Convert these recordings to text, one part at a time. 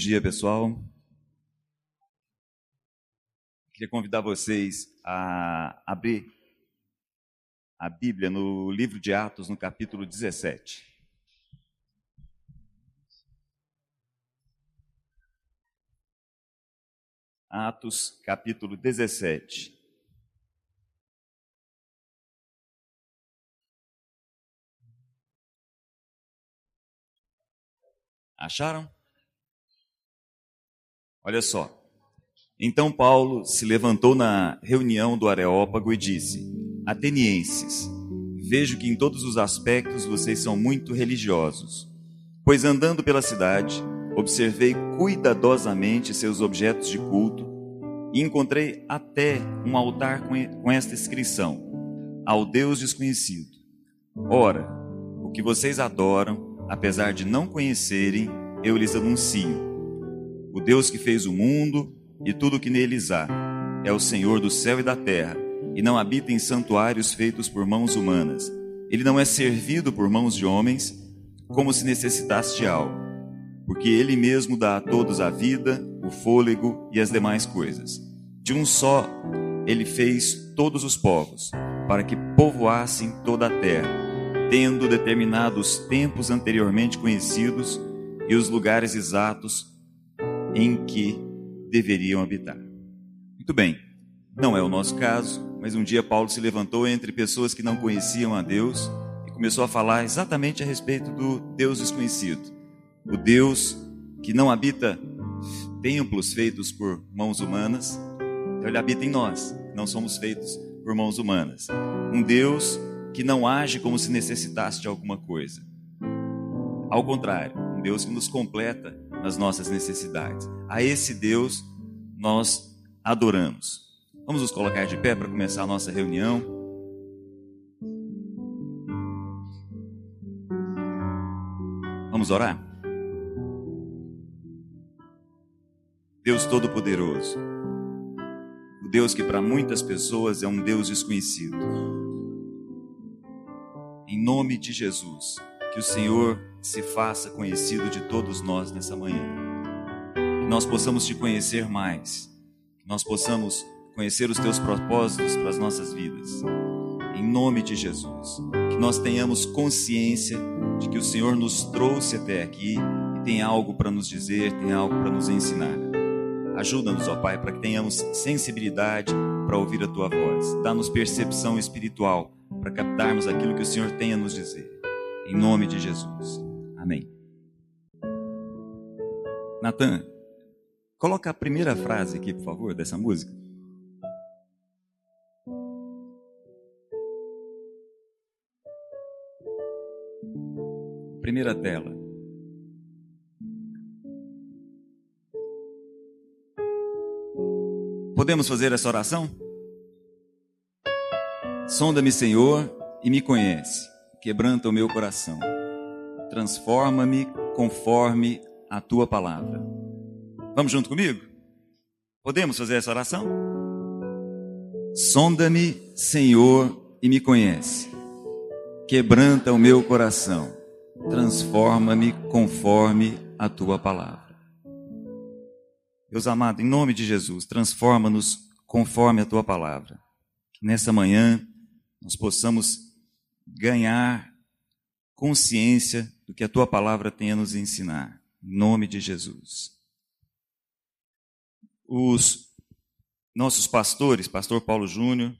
Dia, pessoal. Queria convidar vocês a abrir a Bíblia no livro de Atos, no capítulo 17. Atos, capítulo 17. Acharam? Olha só. Então Paulo se levantou na reunião do Areópago e disse: Atenienses, vejo que em todos os aspectos vocês são muito religiosos. Pois andando pela cidade, observei cuidadosamente seus objetos de culto e encontrei até um altar com esta inscrição: Ao Deus desconhecido. Ora, o que vocês adoram, apesar de não conhecerem, eu lhes anuncio o Deus que fez o mundo e tudo o que neles há é o Senhor do céu e da terra, e não habita em santuários feitos por mãos humanas. Ele não é servido por mãos de homens, como se necessitasse de algo, porque ele mesmo dá a todos a vida, o fôlego e as demais coisas. De um só ele fez todos os povos, para que povoassem toda a terra, tendo determinado os tempos anteriormente conhecidos e os lugares exatos em que deveriam habitar. Muito bem, não é o nosso caso, mas um dia Paulo se levantou entre pessoas que não conheciam a Deus e começou a falar exatamente a respeito do Deus desconhecido. O Deus que não habita templos feitos por mãos humanas, então ele habita em nós, não somos feitos por mãos humanas. Um Deus que não age como se necessitasse de alguma coisa. Ao contrário, um Deus que nos completa nas nossas necessidades. A esse Deus nós adoramos. Vamos nos colocar de pé para começar a nossa reunião. Vamos orar? Deus Todo-Poderoso, o Deus que para muitas pessoas é um Deus desconhecido. Em nome de Jesus, que o Senhor se faça conhecido de todos nós nessa manhã. Que nós possamos te conhecer mais. Que nós possamos conhecer os teus propósitos para as nossas vidas. Em nome de Jesus. Que nós tenhamos consciência de que o Senhor nos trouxe até aqui e tem algo para nos dizer, tem algo para nos ensinar. Ajuda-nos, ó Pai, para que tenhamos sensibilidade para ouvir a tua voz. Dá-nos percepção espiritual para captarmos aquilo que o Senhor tem a nos dizer. Em nome de Jesus. Amém. Natan, coloca a primeira frase aqui, por favor, dessa música. Primeira tela. Podemos fazer essa oração? Sonda-me, Senhor, e me conhece quebranta o meu coração. Transforma-me conforme a tua palavra. Vamos junto comigo? Podemos fazer essa oração? Sonda-me, Senhor, e me conhece. Quebranta o meu coração. Transforma-me conforme a tua palavra. Deus amado, em nome de Jesus, transforma-nos conforme a tua palavra. Que nessa manhã nós possamos ganhar consciência do que a tua palavra tem a nos ensinar. Em nome de Jesus. Os nossos pastores, pastor Paulo Júnior,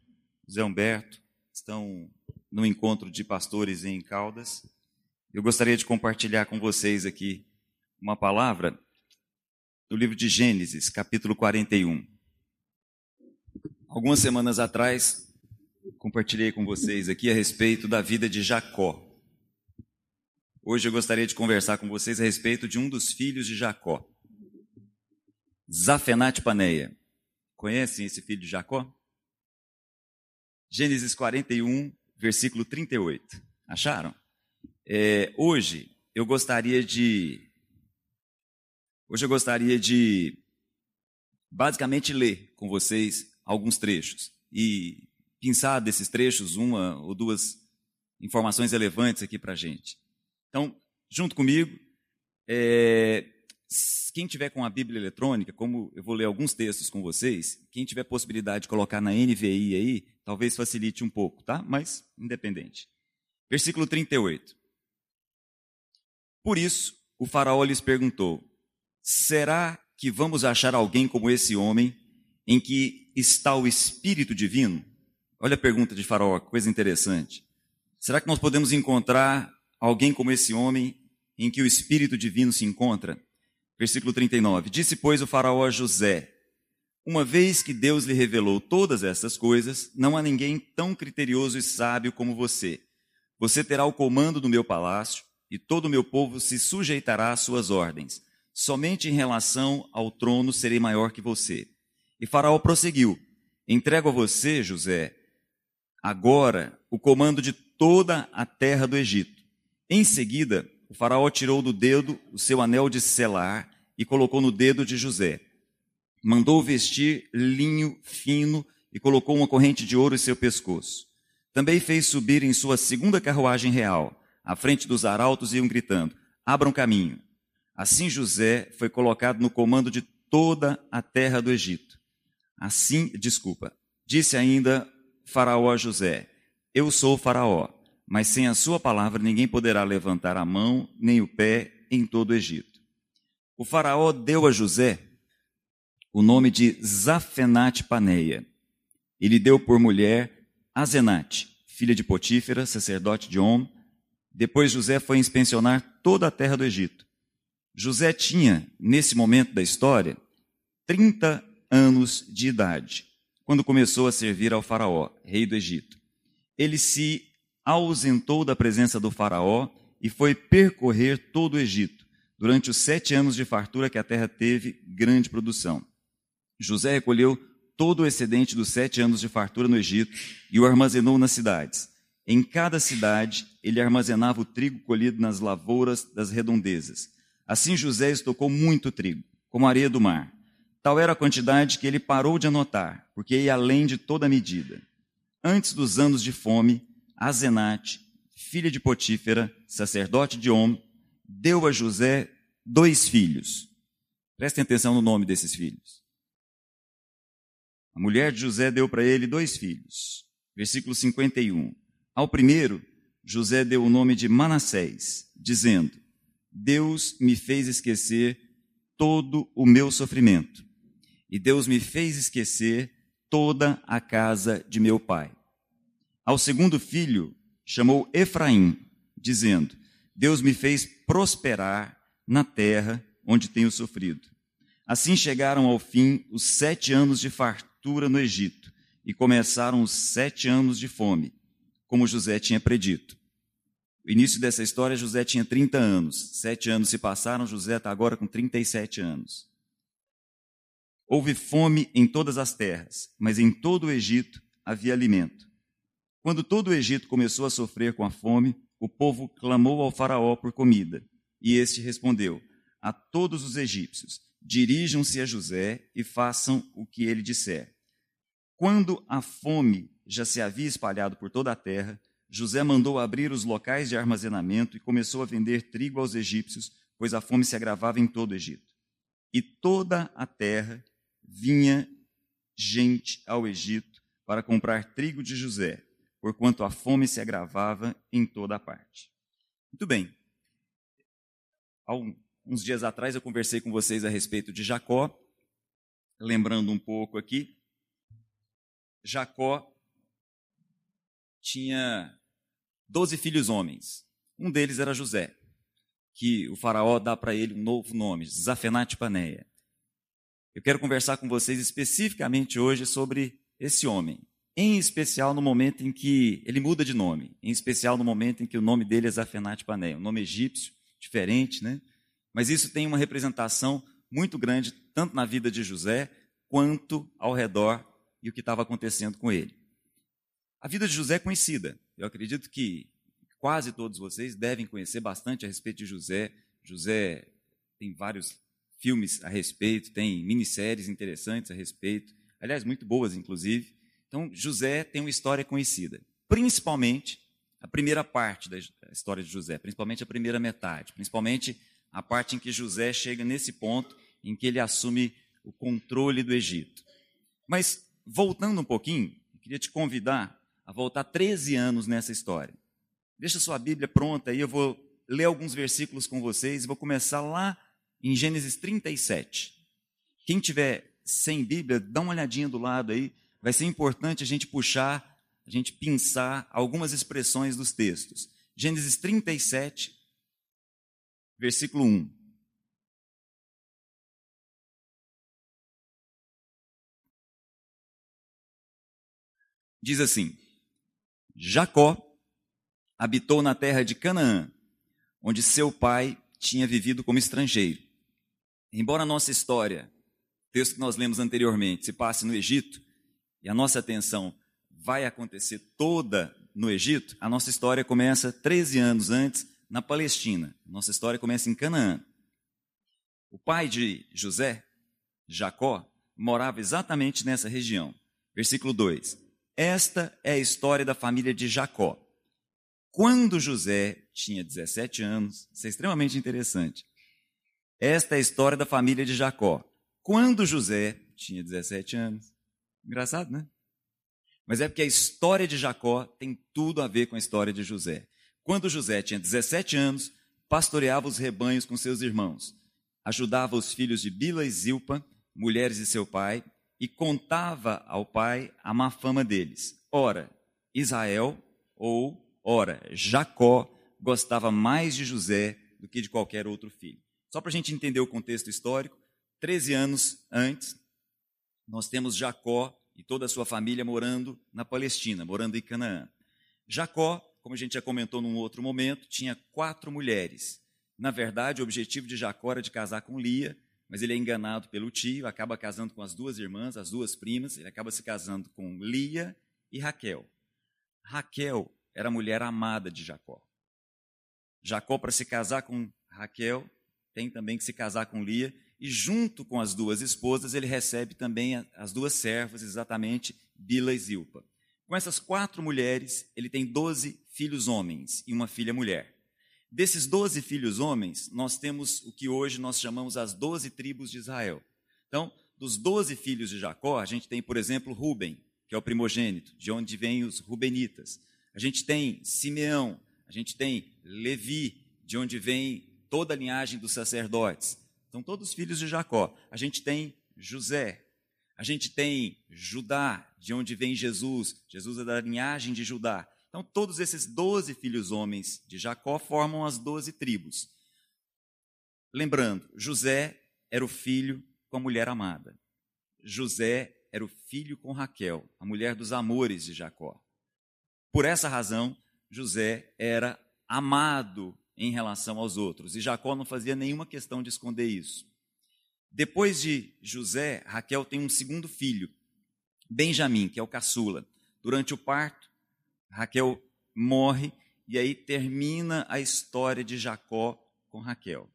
Zé Humberto, estão no encontro de pastores em Caldas. Eu gostaria de compartilhar com vocês aqui uma palavra do livro de Gênesis, capítulo 41. Algumas semanas atrás, compartilhei com vocês aqui a respeito da vida de Jacó. Hoje eu gostaria de conversar com vocês a respeito de um dos filhos de Jacó, Zafenat Paneia. Conhecem esse filho de Jacó? Gênesis 41, versículo 38. Acharam? É, hoje eu gostaria de. Hoje eu gostaria de basicamente ler com vocês alguns trechos. E pensar desses trechos uma ou duas informações relevantes aqui para a gente. Então, junto comigo, é, quem tiver com a Bíblia eletrônica, como eu vou ler alguns textos com vocês, quem tiver possibilidade de colocar na NVI aí, talvez facilite um pouco, tá? Mas independente. Versículo 38. Por isso, o faraó lhes perguntou: Será que vamos achar alguém como esse homem, em que está o Espírito Divino? Olha a pergunta de Faraó, coisa interessante. Será que nós podemos encontrar alguém como esse homem, em que o Espírito Divino se encontra? Versículo 39. Disse, pois, o Faraó a José: Uma vez que Deus lhe revelou todas essas coisas, não há ninguém tão criterioso e sábio como você. Você terá o comando do meu palácio, e todo o meu povo se sujeitará às suas ordens. Somente em relação ao trono serei maior que você. E Faraó prosseguiu: Entrego a você, José, agora o comando de toda a terra do Egito. Em seguida, o Faraó tirou do dedo o seu anel de selar e colocou no dedo de José. Mandou vestir linho fino e colocou uma corrente de ouro em seu pescoço. Também fez subir em sua segunda carruagem real. À frente dos arautos iam gritando: Abram caminho. Assim José foi colocado no comando de toda a terra do Egito. Assim, desculpa, disse ainda Faraó a José: Eu sou Faraó, mas sem a sua palavra ninguém poderá levantar a mão nem o pé em todo o Egito. O Faraó deu a José o nome de Zafenate Paneia. Ele deu por mulher Azenate, filha de Potífera, sacerdote de Om. Depois José foi inspecionar toda a terra do Egito. José tinha, nesse momento da história, 30 anos de idade, quando começou a servir ao Faraó, rei do Egito. Ele se ausentou da presença do Faraó e foi percorrer todo o Egito, durante os sete anos de fartura que a terra teve grande produção. José recolheu todo o excedente dos sete anos de fartura no Egito e o armazenou nas cidades. Em cada cidade, ele armazenava o trigo colhido nas lavouras das redondezas. Assim José estocou muito trigo, como areia do mar. Tal era a quantidade que ele parou de anotar, porque ia além de toda medida. Antes dos anos de fome, Azenate, filha de Potífera, sacerdote de Om, deu a José dois filhos. Prestem atenção no nome desses filhos. A mulher de José deu para ele dois filhos. Versículo 51. Ao primeiro, José deu o nome de Manassés, dizendo: Deus me fez esquecer todo o meu sofrimento e Deus me fez esquecer toda a casa de meu pai. Ao segundo filho, chamou Efraim, dizendo: Deus me fez prosperar na terra onde tenho sofrido. Assim chegaram ao fim os sete anos de fartura no Egito, e começaram os sete anos de fome, como José tinha predito. O início dessa história, José tinha 30 anos. Sete anos se passaram, José está agora com 37 anos. Houve fome em todas as terras, mas em todo o Egito havia alimento. Quando todo o Egito começou a sofrer com a fome, o povo clamou ao Faraó por comida. E este respondeu: A todos os egípcios, dirijam-se a José e façam o que ele disser. Quando a fome já se havia espalhado por toda a terra, José mandou abrir os locais de armazenamento e começou a vender trigo aos egípcios, pois a fome se agravava em todo o Egito. E toda a terra vinha gente ao Egito para comprar trigo de José, porquanto a fome se agravava em toda a parte. Muito bem. Há uns dias atrás eu conversei com vocês a respeito de Jacó, lembrando um pouco aqui. Jacó tinha doze filhos homens. Um deles era José, que o faraó dá para ele um novo nome, Zafenate Paneia. Eu quero conversar com vocês especificamente hoje sobre esse homem, em especial no momento em que ele muda de nome, em especial no momento em que o nome dele é Zafenat Pané, um nome egípcio, diferente, né? Mas isso tem uma representação muito grande, tanto na vida de José, quanto ao redor e o que estava acontecendo com ele. A vida de José é conhecida. Eu acredito que quase todos vocês devem conhecer bastante a respeito de José. José tem vários filmes a respeito, tem minisséries interessantes a respeito, aliás, muito boas, inclusive. Então, José tem uma história conhecida, principalmente a primeira parte da história de José, principalmente a primeira metade, principalmente a parte em que José chega nesse ponto em que ele assume o controle do Egito. Mas, voltando um pouquinho, queria te convidar a voltar 13 anos nessa história. Deixa sua Bíblia pronta aí, eu vou ler alguns versículos com vocês e vou começar lá em Gênesis 37. Quem tiver sem Bíblia, dá uma olhadinha do lado aí, vai ser importante a gente puxar, a gente pensar algumas expressões dos textos. Gênesis 37, versículo 1. Diz assim: Jacó habitou na terra de Canaã, onde seu pai tinha vivido como estrangeiro. Embora a nossa história, texto que nós lemos anteriormente, se passe no Egito, e a nossa atenção vai acontecer toda no Egito, a nossa história começa 13 anos antes na Palestina. Nossa história começa em Canaã. O pai de José, Jacó, morava exatamente nessa região. Versículo 2. Esta é a história da família de Jacó. Quando José tinha 17 anos, isso é extremamente interessante. Esta é a história da família de Jacó. Quando José tinha 17 anos. Engraçado, né? Mas é porque a história de Jacó tem tudo a ver com a história de José. Quando José tinha 17 anos, pastoreava os rebanhos com seus irmãos, ajudava os filhos de Bila e Zilpa, mulheres de seu pai, e contava ao pai a má fama deles. Ora, Israel, ou, ora, Jacó, gostava mais de José do que de qualquer outro filho. Só para a gente entender o contexto histórico, 13 anos antes, nós temos Jacó e toda a sua família morando na Palestina, morando em Canaã. Jacó, como a gente já comentou num outro momento, tinha quatro mulheres. Na verdade, o objetivo de Jacó era de casar com Lia, mas ele é enganado pelo tio, acaba casando com as duas irmãs, as duas primas, ele acaba se casando com Lia e Raquel. Raquel era a mulher amada de Jacó. Jacó, para se casar com Raquel, tem também que se casar com Lia, e junto com as duas esposas, ele recebe também as duas servas, exatamente Bila e Zilpa. Com essas quatro mulheres, ele tem doze filhos homens e uma filha mulher. Desses doze filhos homens, nós temos o que hoje nós chamamos as doze tribos de Israel. Então, dos doze filhos de Jacó, a gente tem, por exemplo, Ruben, que é o primogênito, de onde vêm os Rubenitas. A gente tem Simeão, a gente tem Levi, de onde vem toda a linhagem dos sacerdotes. São todos filhos de Jacó. A gente tem José, a gente tem Judá, de onde vem Jesus. Jesus é da linhagem de Judá. Então, todos esses doze filhos homens de Jacó formam as doze tribos. Lembrando, José era o filho com a mulher amada. José era o filho com Raquel, a mulher dos amores de Jacó. Por essa razão, José era amado em relação aos outros. E Jacó não fazia nenhuma questão de esconder isso. Depois de José, Raquel tem um segundo filho, Benjamim, que é o caçula. Durante o parto, Raquel morre e aí termina a história de Jacó com Raquel.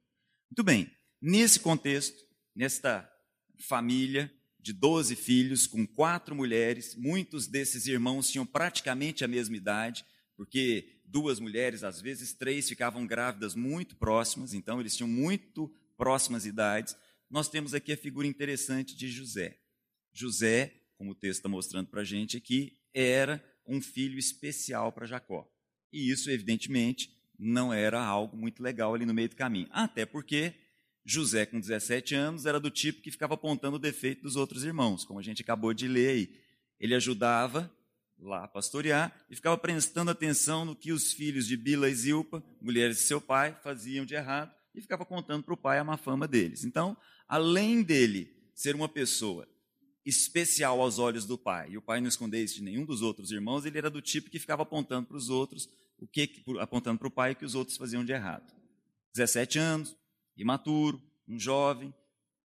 Muito bem, nesse contexto, nesta família de 12 filhos, com quatro mulheres, muitos desses irmãos tinham praticamente a mesma idade, porque duas mulheres, às vezes três, ficavam grávidas muito próximas, então eles tinham muito próximas idades. Nós temos aqui a figura interessante de José. José, como o texto está mostrando para a gente aqui, era um filho especial para Jacó. E isso, evidentemente, não era algo muito legal ali no meio do caminho. Até porque José, com 17 anos, era do tipo que ficava apontando o defeito dos outros irmãos, como a gente acabou de ler aí. Ele ajudava lá pastorear e ficava prestando atenção no que os filhos de Bila e Zilpa, mulheres de seu pai, faziam de errado e ficava contando para o pai a má fama deles. Então, além dele ser uma pessoa especial aos olhos do pai, e o pai não escondeu isso de nenhum dos outros irmãos, ele era do tipo que ficava apontando para os outros o que apontando para o pai o que os outros faziam de errado. 17 anos, imaturo, um jovem,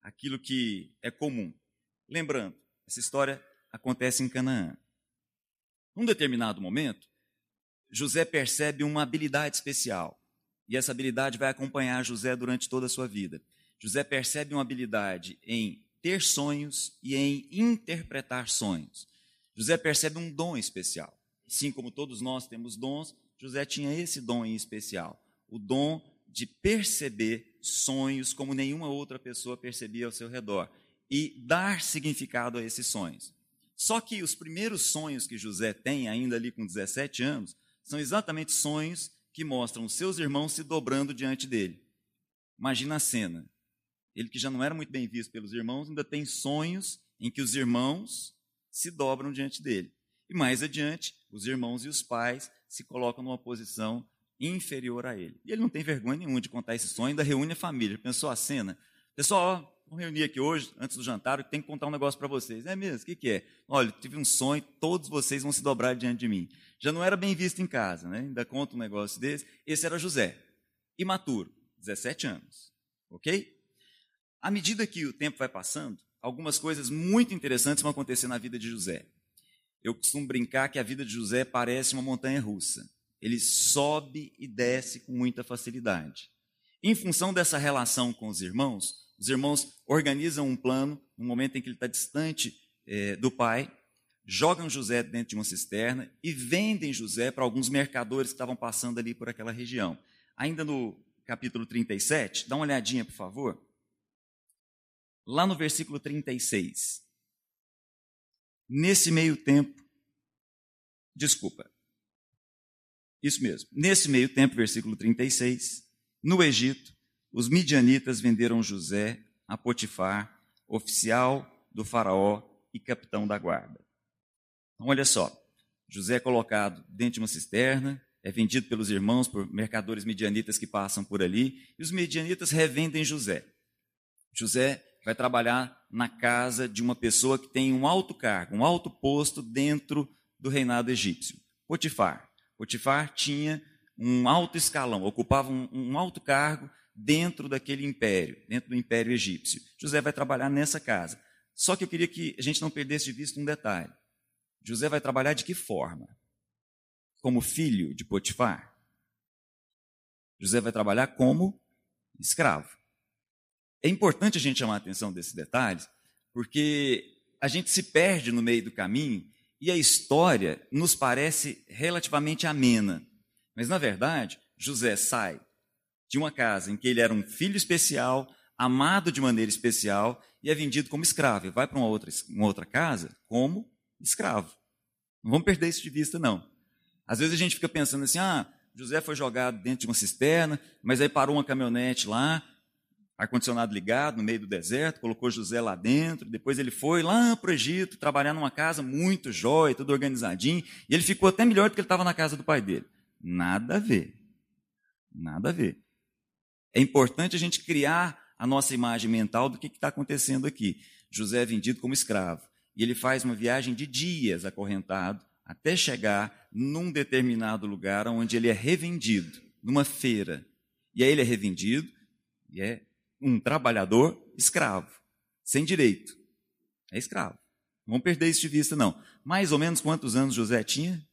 aquilo que é comum. Lembrando, essa história acontece em Canaã. Num determinado momento, José percebe uma habilidade especial. E essa habilidade vai acompanhar José durante toda a sua vida. José percebe uma habilidade em ter sonhos e em interpretar sonhos. José percebe um dom especial. Assim como todos nós temos dons, José tinha esse dom em especial, o dom de perceber sonhos como nenhuma outra pessoa percebia ao seu redor e dar significado a esses sonhos. Só que os primeiros sonhos que José tem, ainda ali com 17 anos, são exatamente sonhos que mostram seus irmãos se dobrando diante dele. Imagina a cena. Ele que já não era muito bem visto pelos irmãos, ainda tem sonhos em que os irmãos se dobram diante dele. E mais adiante, os irmãos e os pais se colocam numa posição inferior a ele. E ele não tem vergonha nenhuma de contar esse sonho, ainda reúne a família. Pensou a cena? Pessoal, vamos reunir aqui hoje, antes do jantar, eu tenho que contar um negócio para vocês. É mesmo? O que, que é? Olha, tive um sonho, todos vocês vão se dobrar diante de mim. Já não era bem visto em casa, né? Ainda conta um negócio desse. Esse era José, imaturo, 17 anos. Ok? À medida que o tempo vai passando, algumas coisas muito interessantes vão acontecer na vida de José. Eu costumo brincar que a vida de José parece uma montanha russa. Ele sobe e desce com muita facilidade. Em função dessa relação com os irmãos, os irmãos organizam um plano, no momento em que ele está distante é, do pai, jogam José dentro de uma cisterna e vendem José para alguns mercadores que estavam passando ali por aquela região. Ainda no capítulo 37, dá uma olhadinha, por favor. Lá no versículo 36. Nesse meio tempo, desculpa, isso mesmo, nesse meio tempo, versículo 36, no Egito, os midianitas venderam José a Potifar, oficial do faraó e capitão da guarda. Então, olha só, José é colocado dentro de uma cisterna, é vendido pelos irmãos, por mercadores midianitas que passam por ali, e os midianitas revendem José. José vai trabalhar na casa de uma pessoa que tem um alto cargo, um alto posto dentro do reinado egípcio. Potifar. Potifar tinha um alto escalão, ocupava um, um alto cargo dentro daquele império, dentro do império egípcio. José vai trabalhar nessa casa. Só que eu queria que a gente não perdesse de vista um detalhe. José vai trabalhar de que forma? Como filho de Potifar? José vai trabalhar como escravo. É importante a gente chamar a atenção desses detalhes, porque a gente se perde no meio do caminho e a história nos parece relativamente amena. Mas, na verdade, José sai de uma casa em que ele era um filho especial, amado de maneira especial, e é vendido como escravo. E vai para uma outra, uma outra casa como escravo. Não vamos perder isso de vista, não. Às vezes a gente fica pensando assim: ah, José foi jogado dentro de uma cisterna, mas aí parou uma caminhonete lá, ar-condicionado ligado no meio do deserto, colocou José lá dentro, depois ele foi lá para o Egito trabalhar numa casa muito jóia, tudo organizadinho, e ele ficou até melhor do que ele estava na casa do pai dele. Nada a ver. Nada a ver. É importante a gente criar a nossa imagem mental do que está acontecendo aqui. José é vendido como escravo, e ele faz uma viagem de dias acorrentado até chegar num determinado lugar onde ele é revendido, numa feira. E aí ele é revendido e é um trabalhador escravo, sem direito. É escravo. Não vamos perder isso de vista, não. Mais ou menos quantos anos José tinha?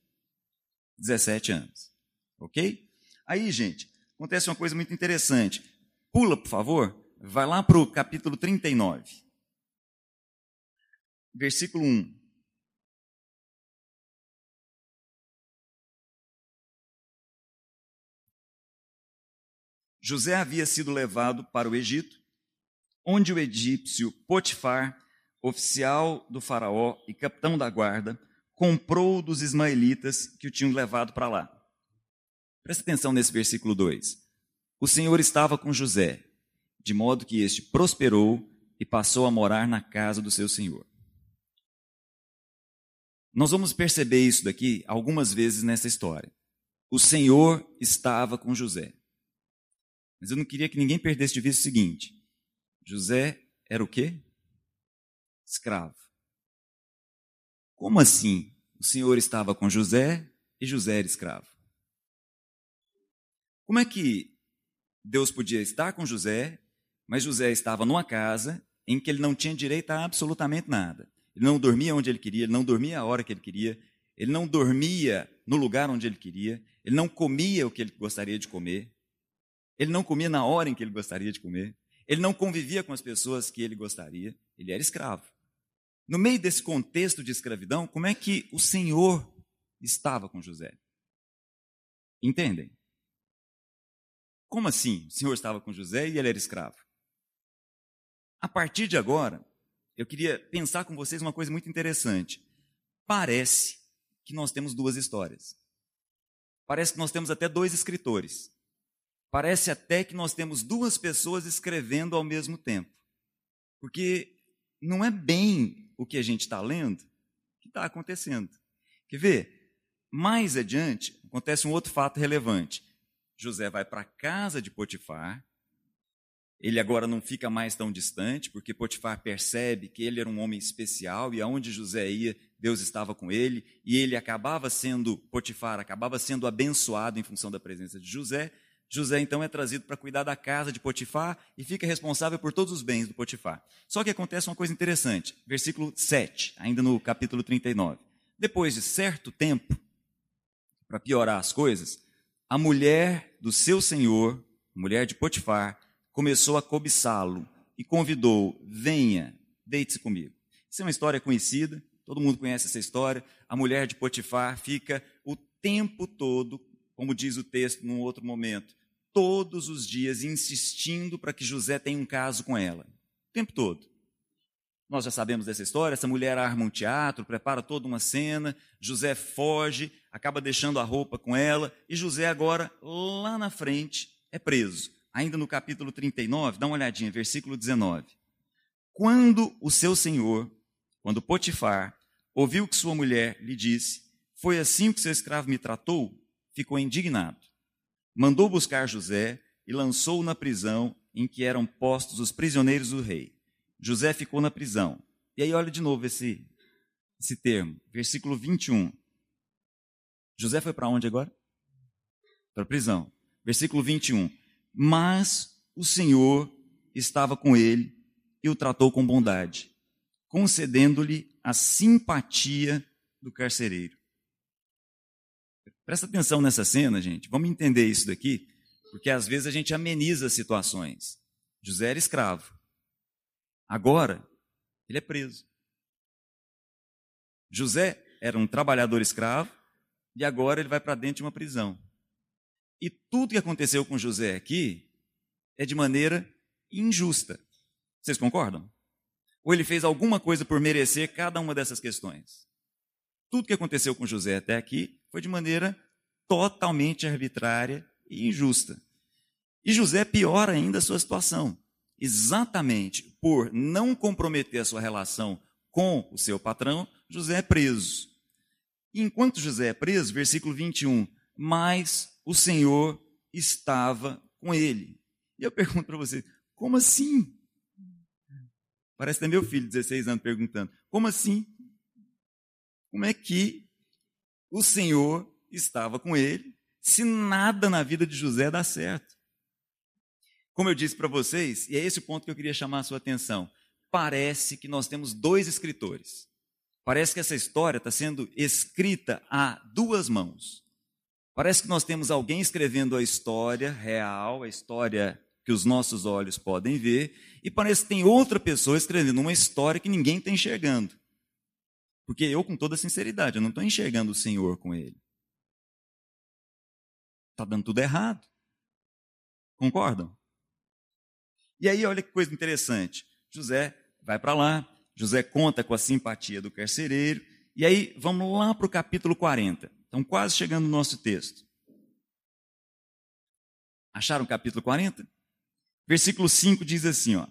17 anos. Ok? Aí, gente, acontece uma coisa muito interessante. Pula, por favor. Vai lá para o capítulo 39. Versículo 1. José havia sido levado para o Egito, onde o egípcio Potifar, oficial do faraó e capitão da guarda, comprou dos ismaelitas que o tinham levado para lá. Presta atenção nesse versículo 2. O Senhor estava com José, de modo que este prosperou e passou a morar na casa do seu senhor. Nós vamos perceber isso daqui algumas vezes nessa história. O Senhor estava com José. Mas eu não queria que ninguém perdesse de vista o seguinte: José era o quê? Escravo. Como assim? O Senhor estava com José e José era escravo. Como é que Deus podia estar com José, mas José estava numa casa em que ele não tinha direito a absolutamente nada? Ele não dormia onde ele queria, ele não dormia a hora que ele queria, ele não dormia no lugar onde ele queria, ele não comia o que ele gostaria de comer, ele não comia na hora em que ele gostaria de comer. Ele não convivia com as pessoas que ele gostaria. Ele era escravo. No meio desse contexto de escravidão, como é que o Senhor estava com José? Entendem? Como assim? O Senhor estava com José e ele era escravo. A partir de agora, eu queria pensar com vocês uma coisa muito interessante. Parece que nós temos duas histórias. Parece que nós temos até dois escritores. Parece até que nós temos duas pessoas escrevendo ao mesmo tempo. Porque não é bem o que a gente está lendo que está acontecendo. Quer ver? Mais adiante, acontece um outro fato relevante. José vai para a casa de Potifar. Ele agora não fica mais tão distante, porque Potifar percebe que ele era um homem especial e aonde José ia, Deus estava com ele, e ele acabava sendo, Potifar acabava sendo abençoado em função da presença de José. José então é trazido para cuidar da casa de Potifar e fica responsável por todos os bens do Potifar. Só que acontece uma coisa interessante, versículo 7, ainda no capítulo 39. Depois de certo tempo, para piorar as coisas, a mulher do seu senhor, mulher de Potifar, começou a cobiçá-lo e convidou: venha, deite-se comigo. Isso é uma história conhecida, todo mundo conhece essa história. A mulher de Potifar fica o tempo todo, como diz o texto num outro momento, todos os dias insistindo para que José tenha um caso com ela. O tempo todo. Nós já sabemos dessa história. Essa mulher arma um teatro, prepara toda uma cena. José foge, acaba deixando a roupa com ela. E José, agora, lá na frente, é preso. Ainda no capítulo 39, dá uma olhadinha, versículo 19. Quando o seu senhor, quando Potifar, ouviu que sua mulher lhe disse: Foi assim que seu escravo me tratou, ficou indignado. Mandou buscar José e lançou-o na prisão em que eram postos os prisioneiros do rei. José ficou na prisão. E aí, olha de novo esse, esse termo, versículo 21. José foi para onde agora? Para a prisão. Versículo 21. Mas o Senhor estava com ele e o tratou com bondade, concedendo-lhe a simpatia do carcereiro. Presta atenção nessa cena, gente. Vamos entender isso daqui, porque às vezes a gente ameniza situações. José era escravo. Agora, ele é preso. José era um trabalhador escravo e agora ele vai para dentro de uma prisão. E tudo que aconteceu com José aqui é de maneira injusta. Vocês concordam? Ou ele fez alguma coisa por merecer cada uma dessas questões? Tudo que aconteceu com José até aqui foi de maneira totalmente arbitrária e injusta. E José piora ainda a sua situação exatamente por não comprometer a sua relação com o seu patrão, José é preso. Enquanto José é preso, versículo 21, mas o Senhor estava com ele. E eu pergunto para você, como assim? Parece até meu filho, 16 anos, perguntando: como assim? Como é que o Senhor estava com ele se nada na vida de José dá certo? Como eu disse para vocês, e é esse o ponto que eu queria chamar a sua atenção, parece que nós temos dois escritores. Parece que essa história está sendo escrita a duas mãos. Parece que nós temos alguém escrevendo a história real, a história que os nossos olhos podem ver, e parece que tem outra pessoa escrevendo uma história que ninguém está enxergando. Porque eu, com toda sinceridade, eu não estou enxergando o Senhor com ele. Está dando tudo errado. Concordam? E aí, olha que coisa interessante. José vai para lá, José conta com a simpatia do carcereiro, e aí vamos lá para o capítulo 40. Estão quase chegando no nosso texto. Acharam o capítulo 40? Versículo 5 diz assim: ó,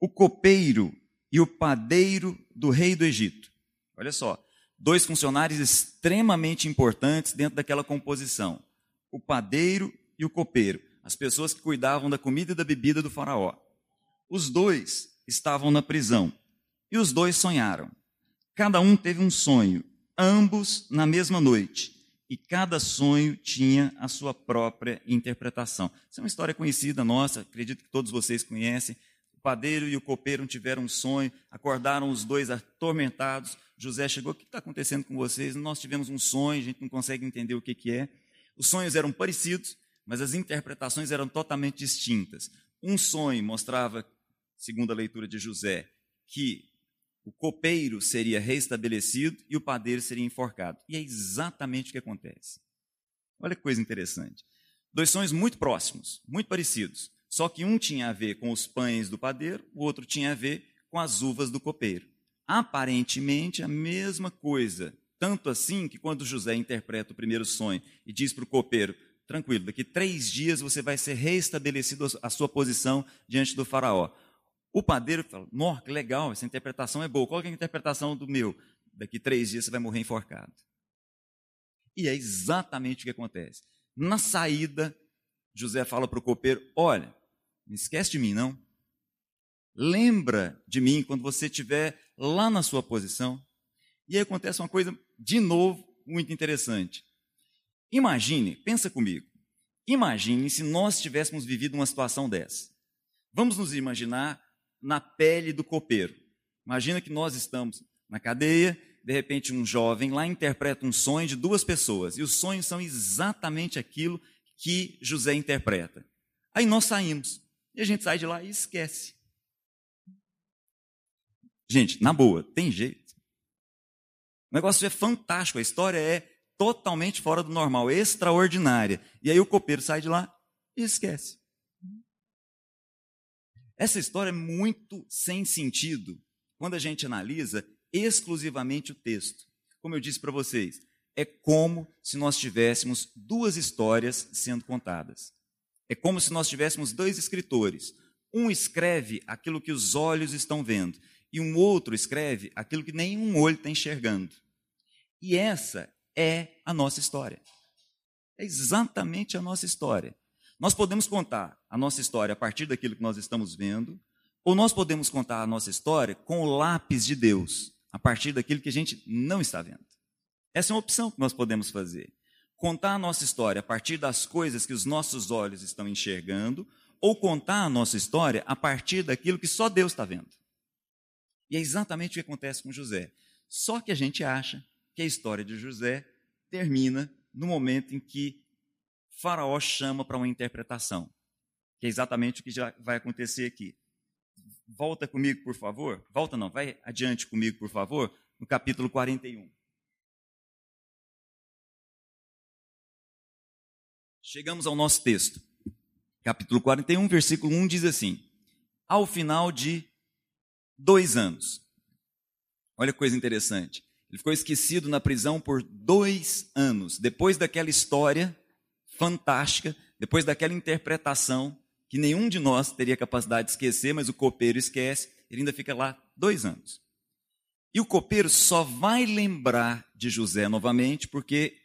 O copeiro e o padeiro do rei do Egito. Olha só, dois funcionários extremamente importantes dentro daquela composição: o padeiro e o copeiro as pessoas que cuidavam da comida e da bebida do Faraó. Os dois estavam na prisão e os dois sonharam. Cada um teve um sonho, ambos na mesma noite, e cada sonho tinha a sua própria interpretação. Essa é uma história conhecida nossa, acredito que todos vocês conhecem. O padeiro e o copeiro tiveram um sonho, acordaram os dois atormentados. José chegou: O que está acontecendo com vocês? Nós tivemos um sonho, a gente não consegue entender o que, que é. Os sonhos eram parecidos, mas as interpretações eram totalmente distintas. Um sonho mostrava, segundo a leitura de José, que o copeiro seria restabelecido e o padeiro seria enforcado. E é exatamente o que acontece. Olha que coisa interessante. Dois sonhos muito próximos, muito parecidos. Só que um tinha a ver com os pães do padeiro, o outro tinha a ver com as uvas do copeiro. Aparentemente a mesma coisa. Tanto assim que quando José interpreta o primeiro sonho e diz para o copeiro: tranquilo, daqui três dias você vai ser reestabelecido a sua posição diante do faraó. O padeiro fala: Nó, que legal, essa interpretação é boa. Qual é a interpretação do meu? Daqui três dias você vai morrer enforcado. E é exatamente o que acontece. Na saída, José fala para o copeiro: Olha, não esquece de mim, não. Lembra de mim quando você estiver lá na sua posição. E aí acontece uma coisa, de novo, muito interessante. Imagine, pensa comigo. Imagine se nós tivéssemos vivido uma situação dessa. Vamos nos imaginar na pele do copeiro. Imagina que nós estamos na cadeia, de repente um jovem lá interpreta um sonho de duas pessoas, e os sonhos são exatamente aquilo que José interpreta. Aí nós saímos, e a gente sai de lá e esquece. Gente, na boa, tem jeito. O negócio é fantástico, a história é totalmente fora do normal, extraordinária. E aí o copeiro sai de lá e esquece. Essa história é muito sem sentido quando a gente analisa exclusivamente o texto. Como eu disse para vocês, é como se nós tivéssemos duas histórias sendo contadas. É como se nós tivéssemos dois escritores. Um escreve aquilo que os olhos estão vendo, e um outro escreve aquilo que nenhum olho está enxergando. E essa é a nossa história. É exatamente a nossa história. Nós podemos contar a nossa história a partir daquilo que nós estamos vendo, ou nós podemos contar a nossa história com o lápis de Deus, a partir daquilo que a gente não está vendo. Essa é uma opção que nós podemos fazer. Contar a nossa história a partir das coisas que os nossos olhos estão enxergando, ou contar a nossa história a partir daquilo que só Deus está vendo. E é exatamente o que acontece com José. Só que a gente acha que a história de José termina no momento em que Faraó chama para uma interpretação, que é exatamente o que já vai acontecer aqui. Volta comigo, por favor. Volta não, vai adiante comigo, por favor, no capítulo 41. Chegamos ao nosso texto. Capítulo 41, versículo 1 diz assim: Ao final de dois anos. Olha que coisa interessante. Ele ficou esquecido na prisão por dois anos. Depois daquela história fantástica, depois daquela interpretação que nenhum de nós teria capacidade de esquecer, mas o copeiro esquece, ele ainda fica lá dois anos. E o copeiro só vai lembrar de José novamente, porque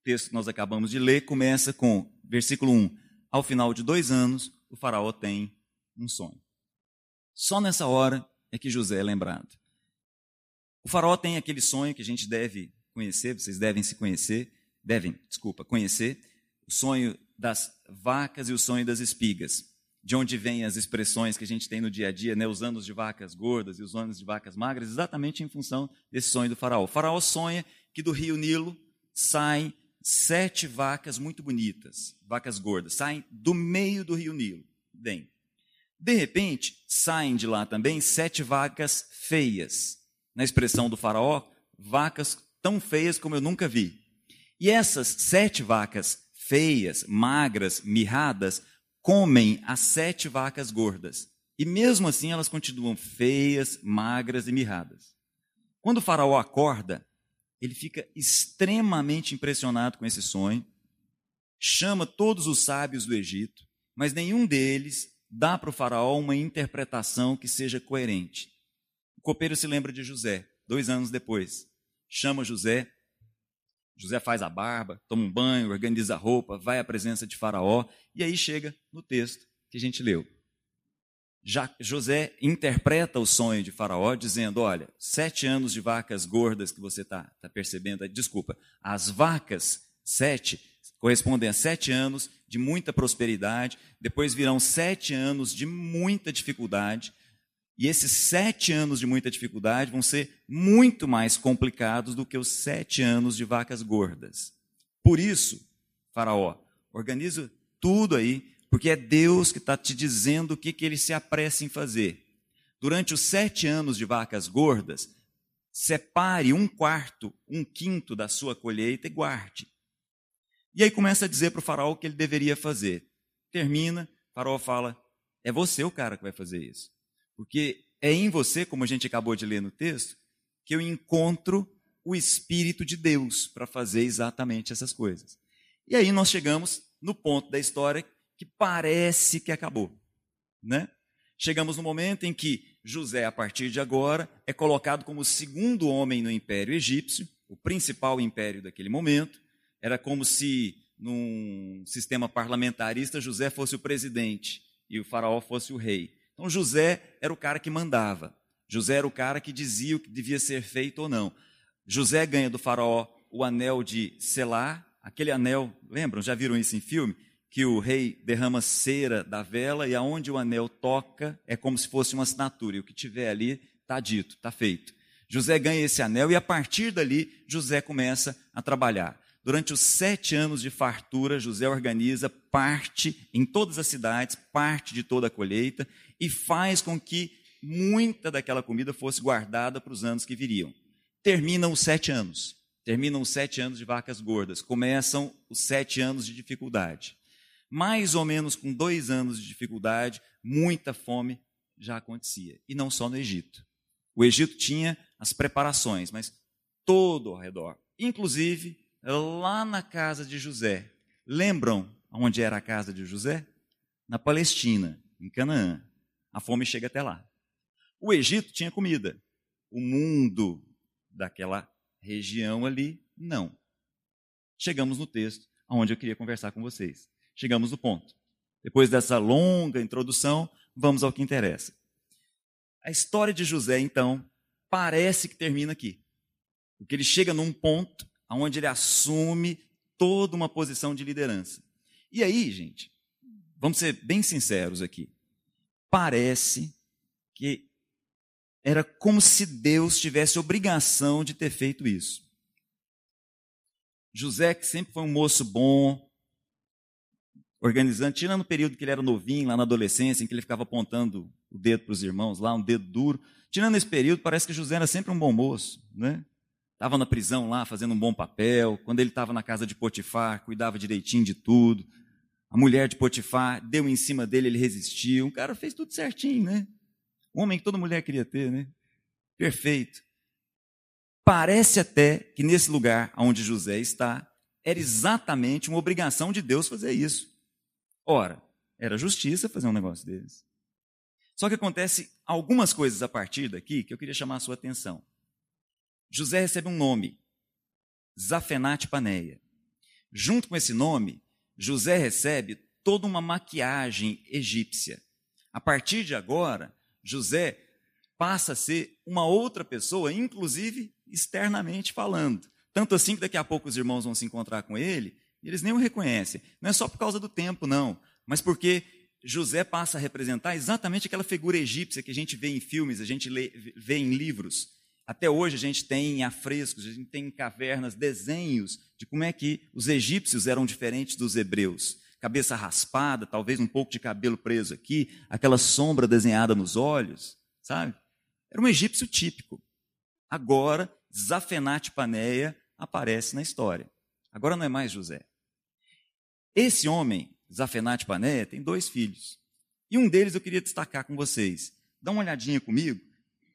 o texto que nós acabamos de ler começa com, versículo 1: Ao final de dois anos, o faraó tem um sonho. Só nessa hora é que José é lembrado. O faraó tem aquele sonho que a gente deve conhecer, vocês devem se conhecer, devem, desculpa, conhecer, o sonho das vacas e o sonho das espigas. De onde vêm as expressões que a gente tem no dia a dia, né, os anos de vacas gordas e os anos de vacas magras, exatamente em função desse sonho do faraó. O faraó sonha que do rio Nilo saem sete vacas muito bonitas, vacas gordas, saem do meio do rio Nilo. Bem, de repente, saem de lá também sete vacas feias, na expressão do faraó, vacas tão feias como eu nunca vi. E essas sete vacas feias, magras, mirradas, comem as sete vacas gordas. E mesmo assim elas continuam feias, magras e mirradas. Quando o faraó acorda, ele fica extremamente impressionado com esse sonho, chama todos os sábios do Egito, mas nenhum deles dá para o faraó uma interpretação que seja coerente. Copeiro se lembra de José, dois anos depois. Chama José. José faz a barba, toma um banho, organiza a roupa, vai à presença de Faraó. E aí chega no texto que a gente leu. Já José interpreta o sonho de Faraó, dizendo: Olha, sete anos de vacas gordas que você está tá percebendo, desculpa, as vacas, sete, correspondem a sete anos de muita prosperidade, depois virão sete anos de muita dificuldade, e esses sete anos de muita dificuldade vão ser muito mais complicados do que os sete anos de vacas gordas. Por isso, Faraó, organiza tudo aí, porque é Deus que está te dizendo o que, que ele se apressa em fazer. Durante os sete anos de vacas gordas, separe um quarto, um quinto da sua colheita e guarde. E aí começa a dizer para o faraó o que ele deveria fazer. Termina, faraó fala: é você o cara que vai fazer isso. Porque é em você, como a gente acabou de ler no texto, que eu encontro o Espírito de Deus para fazer exatamente essas coisas. E aí nós chegamos no ponto da história que parece que acabou, né? Chegamos no momento em que José, a partir de agora, é colocado como o segundo homem no Império Egípcio, o principal império daquele momento. Era como se, num sistema parlamentarista, José fosse o presidente e o faraó fosse o rei. Então, José era o cara que mandava. José era o cara que dizia o que devia ser feito ou não. José ganha do faraó o anel de selar, aquele anel, lembram? Já viram isso em filme? Que o rei derrama cera da vela e aonde o anel toca é como se fosse uma assinatura. E o que tiver ali está dito, está feito. José ganha esse anel e a partir dali José começa a trabalhar. Durante os sete anos de fartura, José organiza parte em todas as cidades, parte de toda a colheita e faz com que muita daquela comida fosse guardada para os anos que viriam. Terminam os sete anos. Terminam os sete anos de vacas gordas. Começam os sete anos de dificuldade. Mais ou menos com dois anos de dificuldade, muita fome já acontecia. E não só no Egito. O Egito tinha as preparações, mas todo ao redor. Inclusive, lá na casa de José. Lembram onde era a casa de José? Na Palestina, em Canaã. A fome chega até lá. O Egito tinha comida. O mundo daquela região ali, não. Chegamos no texto onde eu queria conversar com vocês. Chegamos no ponto. Depois dessa longa introdução, vamos ao que interessa. A história de José, então, parece que termina aqui. Porque ele chega num ponto onde ele assume toda uma posição de liderança. E aí, gente, vamos ser bem sinceros aqui. Parece que era como se Deus tivesse obrigação de ter feito isso. José, que sempre foi um moço bom, organizando, tirando o período que ele era novinho, lá na adolescência, em que ele ficava apontando o dedo para os irmãos, lá um dedo duro. Tirando esse período, parece que José era sempre um bom moço, né? Estava na prisão lá, fazendo um bom papel. Quando ele estava na casa de Potifar, cuidava direitinho de tudo. A mulher de Potifar deu em cima dele, ele resistiu. O cara fez tudo certinho, né? Um homem que toda mulher queria ter, né? Perfeito. Parece até que nesse lugar onde José está, era exatamente uma obrigação de Deus fazer isso. Ora, era justiça fazer um negócio desse. Só que acontece algumas coisas a partir daqui que eu queria chamar a sua atenção. José recebe um nome, Zafenate Paneia. Junto com esse nome, José recebe toda uma maquiagem egípcia. A partir de agora, José passa a ser uma outra pessoa, inclusive externamente falando. Tanto assim que daqui a pouco os irmãos vão se encontrar com ele e eles nem o reconhecem. Não é só por causa do tempo, não, mas porque José passa a representar exatamente aquela figura egípcia que a gente vê em filmes, a gente lê, vê em livros. Até hoje a gente tem afrescos, a gente tem em cavernas desenhos de como é que os egípcios eram diferentes dos hebreus. Cabeça raspada, talvez um pouco de cabelo preso aqui, aquela sombra desenhada nos olhos, sabe? Era um egípcio típico. Agora, Zafenate Paneia aparece na história. Agora não é mais José. Esse homem, Zafenate Paneia, tem dois filhos. E um deles eu queria destacar com vocês. Dá uma olhadinha comigo.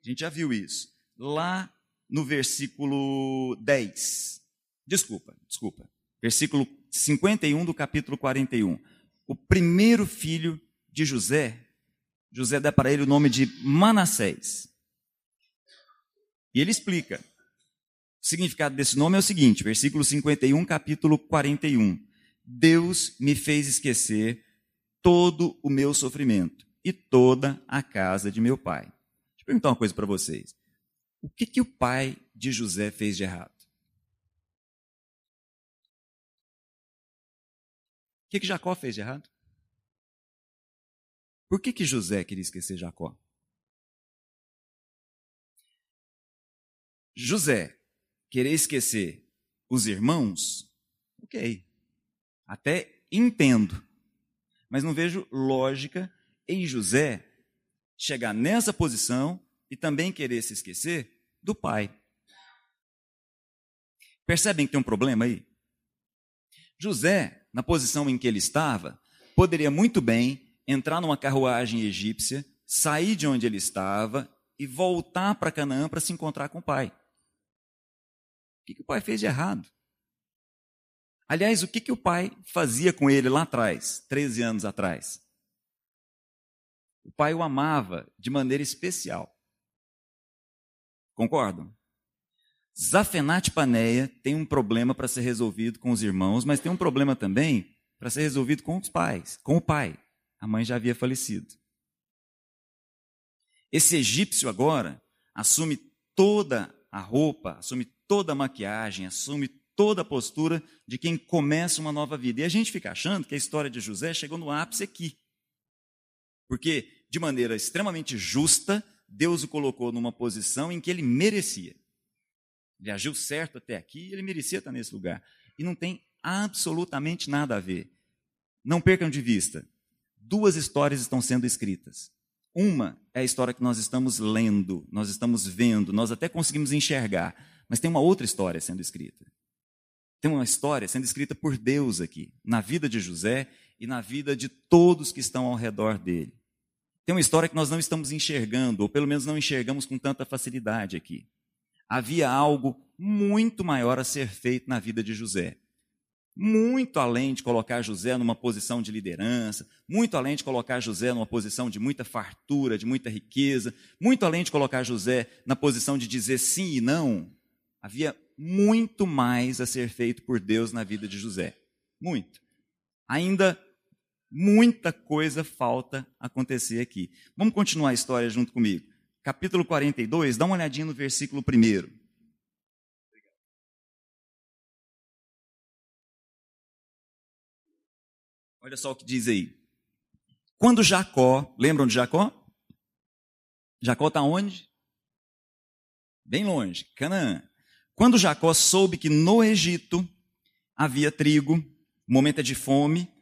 A gente já viu isso lá no versículo 10. Desculpa, desculpa. Versículo 51 do capítulo 41. O primeiro filho de José, José dá para ele o nome de Manassés. E ele explica. O significado desse nome é o seguinte, versículo 51, capítulo 41. Deus me fez esquecer todo o meu sofrimento e toda a casa de meu pai. Deixa eu perguntar uma coisa para vocês. O que, que o pai de José fez de errado? O que, que Jacó fez de errado? Por que, que José queria esquecer Jacó? José querer esquecer os irmãos, ok. Até entendo. Mas não vejo lógica em José chegar nessa posição e também querer se esquecer do pai. Percebem que tem um problema aí? José, na posição em que ele estava, poderia muito bem entrar numa carruagem egípcia, sair de onde ele estava e voltar para Canaã para se encontrar com o pai. O que, que o pai fez de errado? Aliás, o que, que o pai fazia com ele lá atrás, 13 anos atrás? O pai o amava de maneira especial. Concordam? Zafenate Paneia tem um problema para ser resolvido com os irmãos, mas tem um problema também para ser resolvido com os pais, com o pai. A mãe já havia falecido. Esse egípcio agora assume toda a roupa, assume toda a maquiagem, assume toda a postura de quem começa uma nova vida. E a gente fica achando que a história de José chegou no ápice aqui. Porque, de maneira extremamente justa, Deus o colocou numa posição em que ele merecia. Ele agiu certo até aqui ele merecia estar nesse lugar. E não tem absolutamente nada a ver. Não percam de vista. Duas histórias estão sendo escritas. Uma é a história que nós estamos lendo, nós estamos vendo, nós até conseguimos enxergar. Mas tem uma outra história sendo escrita. Tem uma história sendo escrita por Deus aqui, na vida de José e na vida de todos que estão ao redor dele. Tem uma história que nós não estamos enxergando, ou pelo menos não enxergamos com tanta facilidade aqui. Havia algo muito maior a ser feito na vida de José. Muito além de colocar José numa posição de liderança, muito além de colocar José numa posição de muita fartura, de muita riqueza, muito além de colocar José na posição de dizer sim e não, havia muito mais a ser feito por Deus na vida de José. Muito. Ainda muita coisa falta acontecer aqui. Vamos continuar a história junto comigo. Capítulo 42, dá uma olhadinha no versículo 1. Olha só o que diz aí. Quando Jacó, lembram de Jacó? Jacó está onde? Bem longe, Canaã. Quando Jacó soube que no Egito havia trigo, momento é de fome,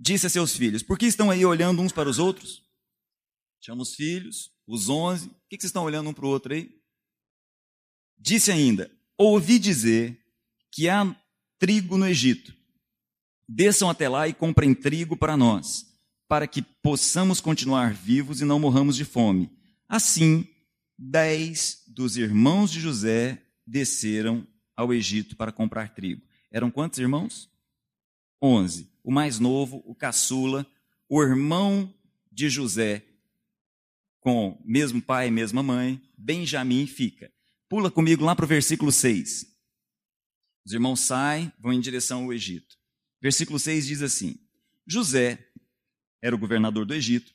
disse a seus filhos: Por que estão aí olhando uns para os outros? Chama os filhos, os onze. O que vocês estão olhando um para o outro aí? Disse ainda: Ouvi dizer que há trigo no Egito. Desçam até lá e comprem trigo para nós, para que possamos continuar vivos e não morramos de fome. Assim, dez dos irmãos de José desceram ao Egito para comprar trigo. Eram quantos irmãos? Onze o mais novo, o caçula, o irmão de José, com mesmo pai e mesma mãe, Benjamim fica. Pula comigo lá para o versículo 6. Os irmãos saem, vão em direção ao Egito. Versículo 6 diz assim: José era o governador do Egito,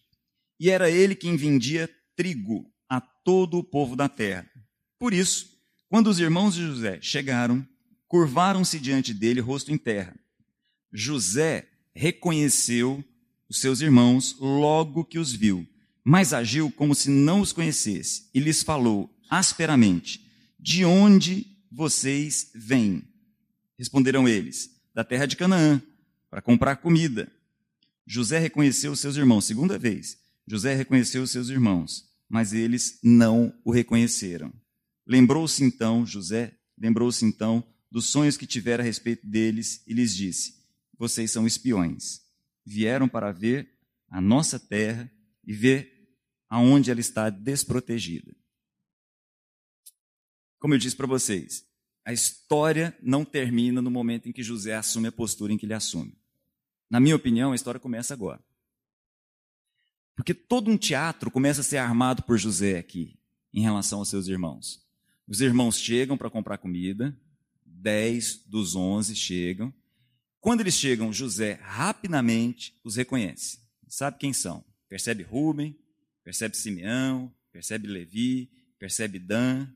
e era ele quem vendia trigo a todo o povo da terra. Por isso, quando os irmãos de José chegaram, curvaram-se diante dele, rosto em terra. José reconheceu os seus irmãos logo que os viu, mas agiu como se não os conhecesse e lhes falou asperamente: De onde vocês vêm? Responderam eles: Da terra de Canaã, para comprar comida. José reconheceu os seus irmãos, segunda vez. José reconheceu os seus irmãos, mas eles não o reconheceram. Lembrou-se então, José, lembrou-se então dos sonhos que tivera a respeito deles e lhes disse: vocês são espiões. Vieram para ver a nossa terra e ver aonde ela está desprotegida. Como eu disse para vocês, a história não termina no momento em que José assume a postura em que ele assume. Na minha opinião, a história começa agora. Porque todo um teatro começa a ser armado por José aqui, em relação aos seus irmãos. Os irmãos chegam para comprar comida, dez dos onze chegam, quando eles chegam, José rapidamente os reconhece. Sabe quem são? Percebe Rubem, percebe Simeão, percebe Levi, percebe Dan,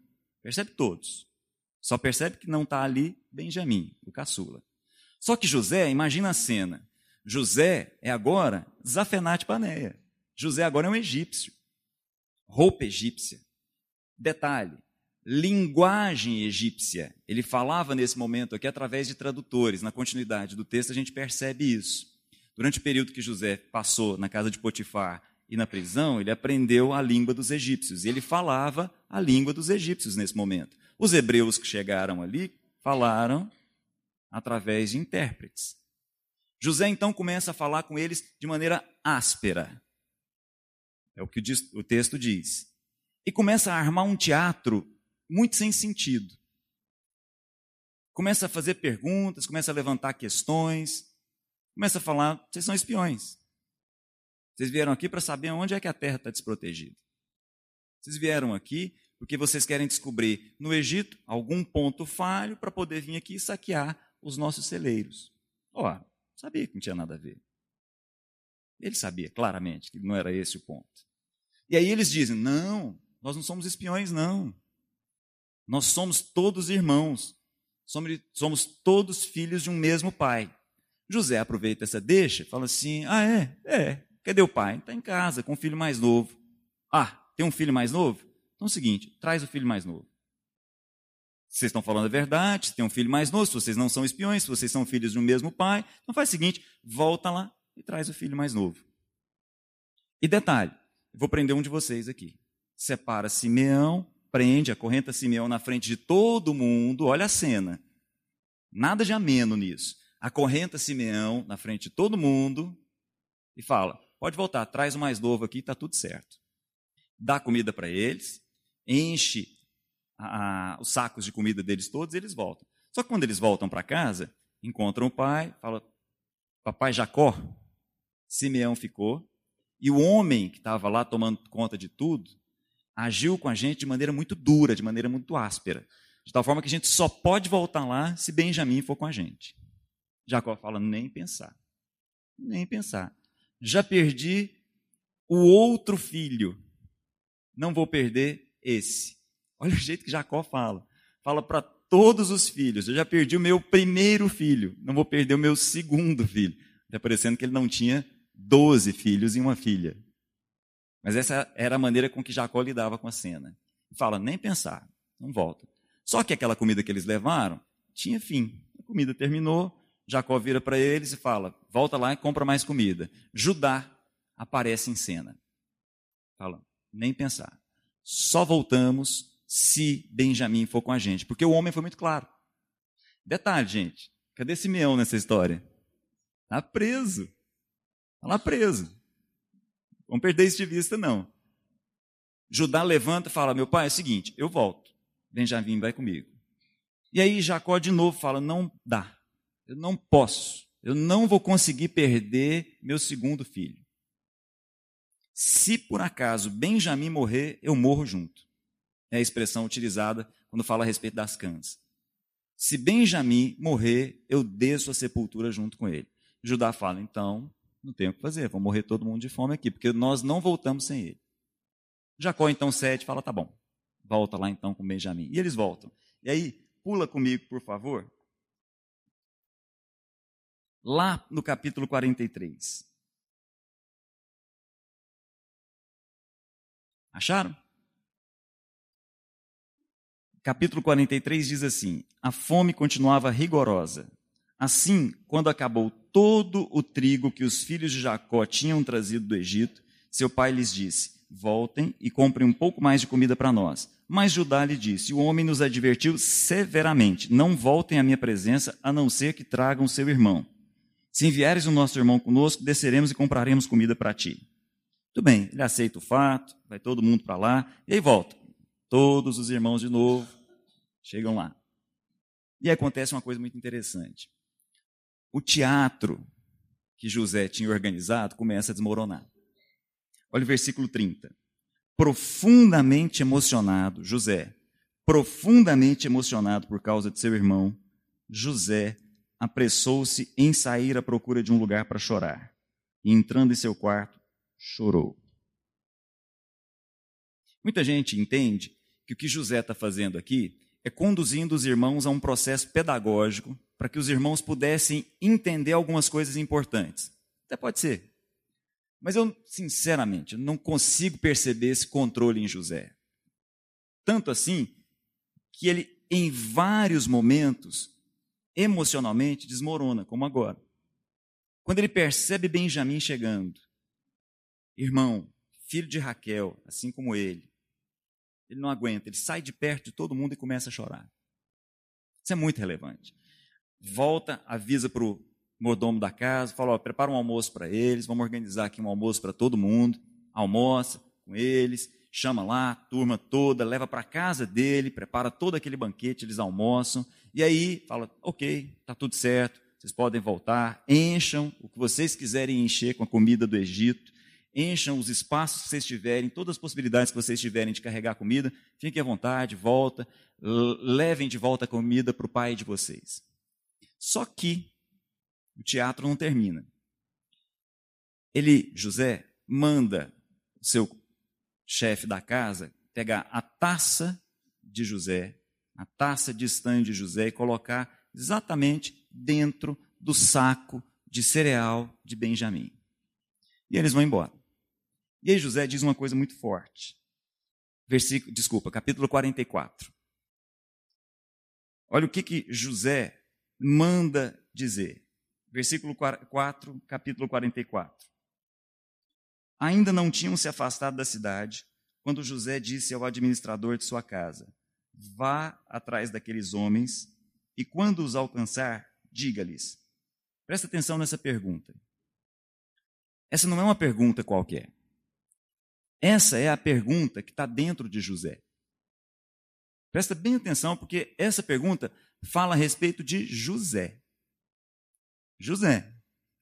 percebe todos. Só percebe que não está ali Benjamim, o caçula. Só que José, imagina a cena. José é agora Zafenate Paneia. José agora é um egípcio. Roupa egípcia. Detalhe: linguagem egípcia. Ele falava nesse momento aqui através de tradutores. Na continuidade do texto a gente percebe isso. Durante o período que José passou na casa de Potifar e na prisão, ele aprendeu a língua dos egípcios. E ele falava a língua dos egípcios nesse momento. Os hebreus que chegaram ali falaram através de intérpretes. José então começa a falar com eles de maneira áspera. É o que o texto diz. E começa a armar um teatro muito sem sentido. Começa a fazer perguntas, começa a levantar questões, começa a falar: vocês são espiões. Vocês vieram aqui para saber onde é que a terra está desprotegida. Vocês vieram aqui porque vocês querem descobrir no Egito algum ponto falho para poder vir aqui e saquear os nossos celeiros. Ó, oh, sabia que não tinha nada a ver. Ele sabia claramente que não era esse o ponto. E aí eles dizem: não, nós não somos espiões, não. Nós somos todos irmãos. Somos, todos filhos de um mesmo pai. José aproveita essa deixa, fala assim: ah, é? É. Cadê o pai? Está em casa, com o filho mais novo. Ah, tem um filho mais novo? Então é o seguinte: traz o filho mais novo. Vocês estão falando a verdade, tem um filho mais novo, se vocês não são espiões, se vocês são filhos de um mesmo pai, então faz o seguinte: volta lá e traz o filho mais novo. E detalhe: vou prender um de vocês aqui. Separa Simeão, prende, acorrenta Simeão na frente de todo mundo, olha a cena. Nada de ameno nisso. Acorrenta Simeão na frente de todo mundo e fala: pode voltar, traz o mais novo aqui, está tudo certo. Dá comida para eles, enche a, a, os sacos de comida deles todos e eles voltam. Só que quando eles voltam para casa, encontram o pai, fala: Papai Jacó, Simeão ficou, e o homem que estava lá tomando conta de tudo, agiu com a gente de maneira muito dura, de maneira muito áspera. De tal forma que a gente só pode voltar lá se Benjamim for com a gente. Jacó fala: nem pensar. Nem pensar. Já perdi o outro filho. Não vou perder esse. Olha o jeito que Jacó fala. Fala para todos os filhos. Eu já perdi o meu primeiro filho. Não vou perder o meu segundo filho. Está parecendo que ele não tinha doze filhos e uma filha. Mas essa era a maneira com que Jacó lidava com a cena. Fala, nem pensar, não volta. Só que aquela comida que eles levaram tinha fim. A comida terminou, Jacó vira para eles e fala: volta lá e compra mais comida. Judá aparece em cena. Fala, nem pensar. Só voltamos se Benjamim for com a gente, porque o homem foi muito claro. Detalhe, gente, cadê Simeão nessa história? Está preso. Está lá preso. Vamos perder isso de vista, não. Judá levanta e fala: Meu pai, é o seguinte, eu volto. Benjamim vai comigo. E aí Jacó de novo fala: Não dá. Eu não posso. Eu não vou conseguir perder meu segundo filho. Se por acaso Benjamim morrer, eu morro junto. É a expressão utilizada quando fala a respeito das cãs. Se Benjamim morrer, eu desço a sepultura junto com ele. Judá fala: Então, não tem o que fazer, vão morrer todo mundo de fome aqui, porque nós não voltamos sem ele. Jacó então cede fala: tá bom, volta lá então com Benjamim. E eles voltam. E aí, pula comigo, por favor. Lá no capítulo 43. Acharam? Capítulo 43 diz assim: A fome continuava rigorosa. Assim, quando acabou todo o trigo que os filhos de Jacó tinham trazido do Egito, seu pai lhes disse: Voltem e comprem um pouco mais de comida para nós. Mas Judá lhe disse: O homem nos advertiu severamente: Não voltem à minha presença, a não ser que tragam seu irmão. Se enviares o nosso irmão conosco, desceremos e compraremos comida para ti. Tudo bem, ele aceita o fato, vai todo mundo para lá, e aí volta. Todos os irmãos de novo chegam lá. E acontece uma coisa muito interessante o teatro que José tinha organizado começa a desmoronar. Olha o versículo 30. Profundamente emocionado, José, profundamente emocionado por causa de seu irmão, José apressou-se em sair à procura de um lugar para chorar. E entrando em seu quarto, chorou. Muita gente entende que o que José está fazendo aqui é conduzindo os irmãos a um processo pedagógico para que os irmãos pudessem entender algumas coisas importantes. Até pode ser. Mas eu, sinceramente, não consigo perceber esse controle em José. Tanto assim que ele, em vários momentos, emocionalmente desmorona, como agora. Quando ele percebe Benjamim chegando, irmão, filho de Raquel, assim como ele, ele não aguenta, ele sai de perto de todo mundo e começa a chorar. Isso é muito relevante volta, avisa para o mordomo da casa, fala: ó, prepara um almoço para eles, vamos organizar aqui um almoço para todo mundo. Almoça com eles, chama lá a turma toda, leva para casa dele, prepara todo aquele banquete, eles almoçam. E aí fala: ok, está tudo certo, vocês podem voltar, encham o que vocês quiserem encher com a comida do Egito, encham os espaços que vocês tiverem, todas as possibilidades que vocês tiverem de carregar comida, fiquem à vontade, volta, levem de volta a comida para o pai de vocês. Só que o teatro não termina. Ele, José, manda o seu chefe da casa pegar a taça de José, a taça de estanho de José e colocar exatamente dentro do saco de cereal de Benjamim. E eles vão embora. E aí José diz uma coisa muito forte. Versículo, desculpa, capítulo 44. Olha o que, que José manda dizer. Versículo 4, capítulo 44. Ainda não tinham se afastado da cidade, quando José disse ao administrador de sua casa: Vá atrás daqueles homens, e quando os alcançar, diga-lhes. Presta atenção nessa pergunta. Essa não é uma pergunta qualquer. Essa é a pergunta que está dentro de José. Presta bem atenção, porque essa pergunta fala a respeito de José. José,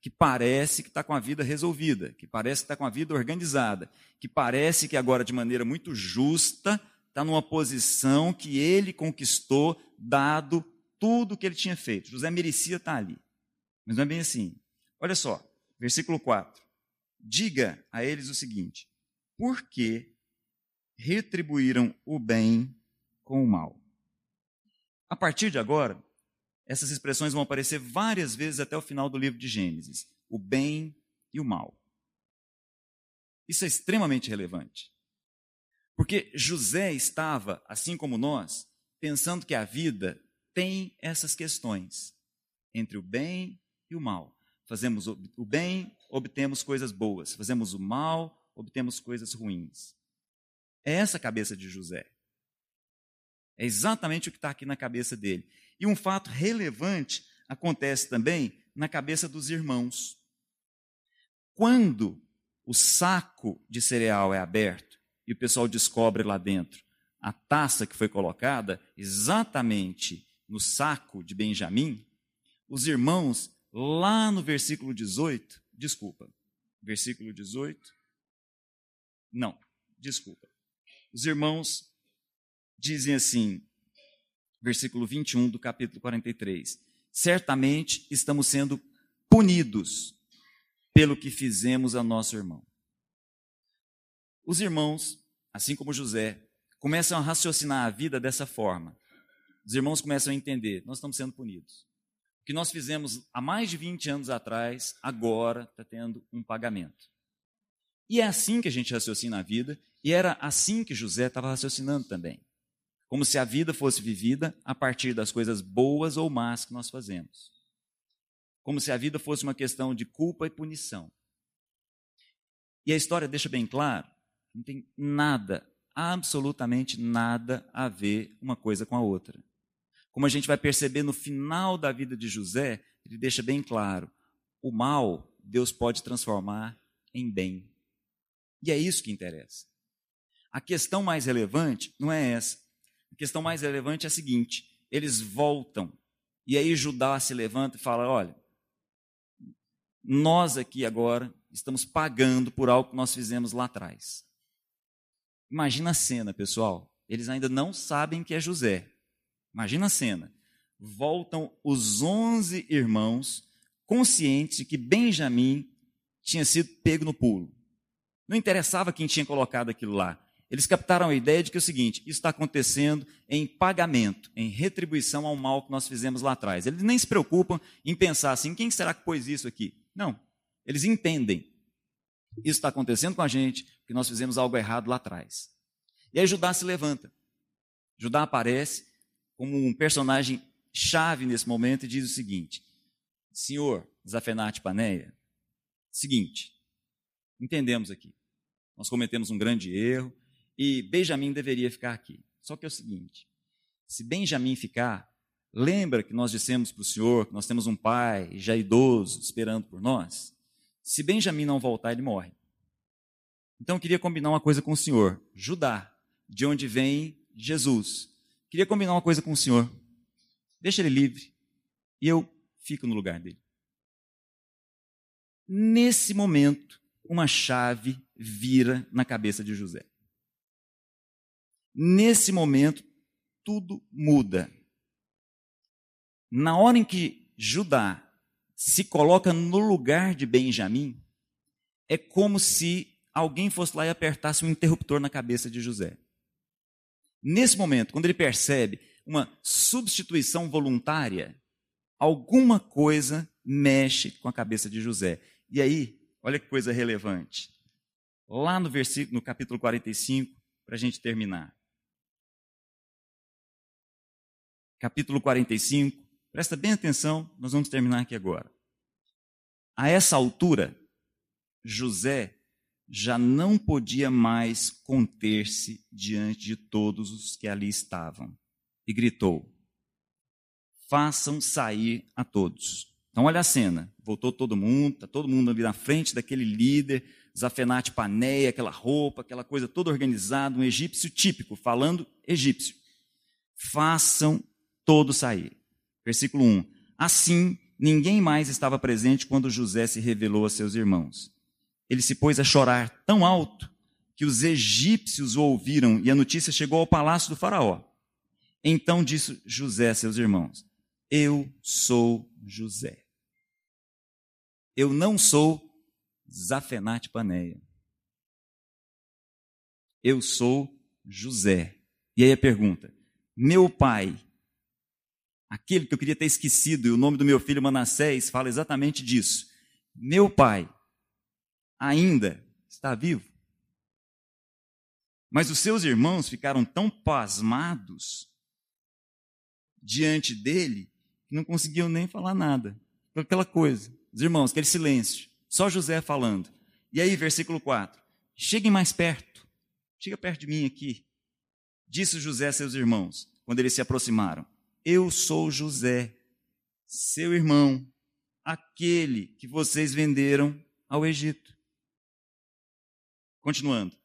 que parece que está com a vida resolvida, que parece que está com a vida organizada, que parece que agora, de maneira muito justa, está numa posição que ele conquistou, dado tudo o que ele tinha feito. José merecia estar ali. Mas não é bem assim. Olha só, versículo 4. Diga a eles o seguinte: por que retribuíram o bem com o mal? A partir de agora, essas expressões vão aparecer várias vezes até o final do livro de Gênesis: o bem e o mal. Isso é extremamente relevante. Porque José estava, assim como nós, pensando que a vida tem essas questões entre o bem e o mal. Fazemos o bem, obtemos coisas boas. Fazemos o mal, obtemos coisas ruins. É essa a cabeça de José. É exatamente o que está aqui na cabeça dele. E um fato relevante acontece também na cabeça dos irmãos. Quando o saco de cereal é aberto e o pessoal descobre lá dentro a taça que foi colocada exatamente no saco de Benjamim, os irmãos, lá no versículo 18, desculpa, versículo 18, não, desculpa. Os irmãos dizem assim, versículo 21 do capítulo 43. Certamente estamos sendo punidos pelo que fizemos a nosso irmão. Os irmãos, assim como José, começam a raciocinar a vida dessa forma. Os irmãos começam a entender: nós estamos sendo punidos. O que nós fizemos há mais de 20 anos atrás, agora está tendo um pagamento. E é assim que a gente raciocina a vida, e era assim que José estava raciocinando também como se a vida fosse vivida a partir das coisas boas ou más que nós fazemos. Como se a vida fosse uma questão de culpa e punição. E a história deixa bem claro, não tem nada, absolutamente nada a ver uma coisa com a outra. Como a gente vai perceber no final da vida de José, ele deixa bem claro: o mal Deus pode transformar em bem. E é isso que interessa. A questão mais relevante não é essa. A questão mais relevante é a seguinte: eles voltam. E aí Judá se levanta e fala: olha, nós aqui agora estamos pagando por algo que nós fizemos lá atrás. Imagina a cena, pessoal. Eles ainda não sabem que é José. Imagina a cena. Voltam os onze irmãos, conscientes de que Benjamim tinha sido pego no pulo. Não interessava quem tinha colocado aquilo lá. Eles captaram a ideia de que é o seguinte: isso está acontecendo em pagamento, em retribuição ao mal que nós fizemos lá atrás. Eles nem se preocupam em pensar assim: quem será que pôs isso aqui? Não. Eles entendem. Isso está acontecendo com a gente, porque nós fizemos algo errado lá atrás. E aí Judá se levanta. Judá aparece como um personagem chave nesse momento e diz o seguinte: Senhor Zafenate Paneia, seguinte, entendemos aqui. Nós cometemos um grande erro, e Benjamim deveria ficar aqui. Só que é o seguinte: se Benjamim ficar, Lembra que nós dissemos para o senhor que nós temos um pai já idoso esperando por nós? Se Benjamim não voltar, ele morre. Então eu queria combinar uma coisa com o senhor. Judá, de onde vem Jesus. Queria combinar uma coisa com o senhor. Deixa ele livre e eu fico no lugar dele. Nesse momento, uma chave vira na cabeça de José. Nesse momento, tudo muda. Na hora em que Judá se coloca no lugar de Benjamim, é como se alguém fosse lá e apertasse um interruptor na cabeça de José. Nesse momento, quando ele percebe uma substituição voluntária, alguma coisa mexe com a cabeça de José. E aí, olha que coisa relevante. Lá no versículo, no capítulo 45, para a gente terminar. Capítulo 45, presta bem atenção, nós vamos terminar aqui agora. A essa altura, José já não podia mais conter-se diante de todos os que ali estavam e gritou: Façam sair a todos. Então, olha a cena: voltou todo mundo, está todo mundo ali na frente daquele líder, Zafenate Paneia, aquela roupa, aquela coisa toda organizada, um egípcio típico, falando egípcio. Façam todos sair. Versículo 1. Assim, ninguém mais estava presente quando José se revelou a seus irmãos ele se pôs a chorar tão alto que os egípcios o ouviram e a notícia chegou ao palácio do Faraó. Então disse José a seus irmãos: Eu sou José. Eu não sou Zafenate Paneia. Eu sou José. E aí a pergunta: Meu pai, aquele que eu queria ter esquecido, e o nome do meu filho Manassés fala exatamente disso. Meu pai ainda está vivo. Mas os seus irmãos ficaram tão pasmados diante dele que não conseguiam nem falar nada. Aquela coisa. Os irmãos, aquele silêncio. Só José falando. E aí, versículo 4. Cheguem mais perto. Chega perto de mim aqui. Disse José a seus irmãos, quando eles se aproximaram: Eu sou José, seu irmão, aquele que vocês venderam ao Egito. Continuando.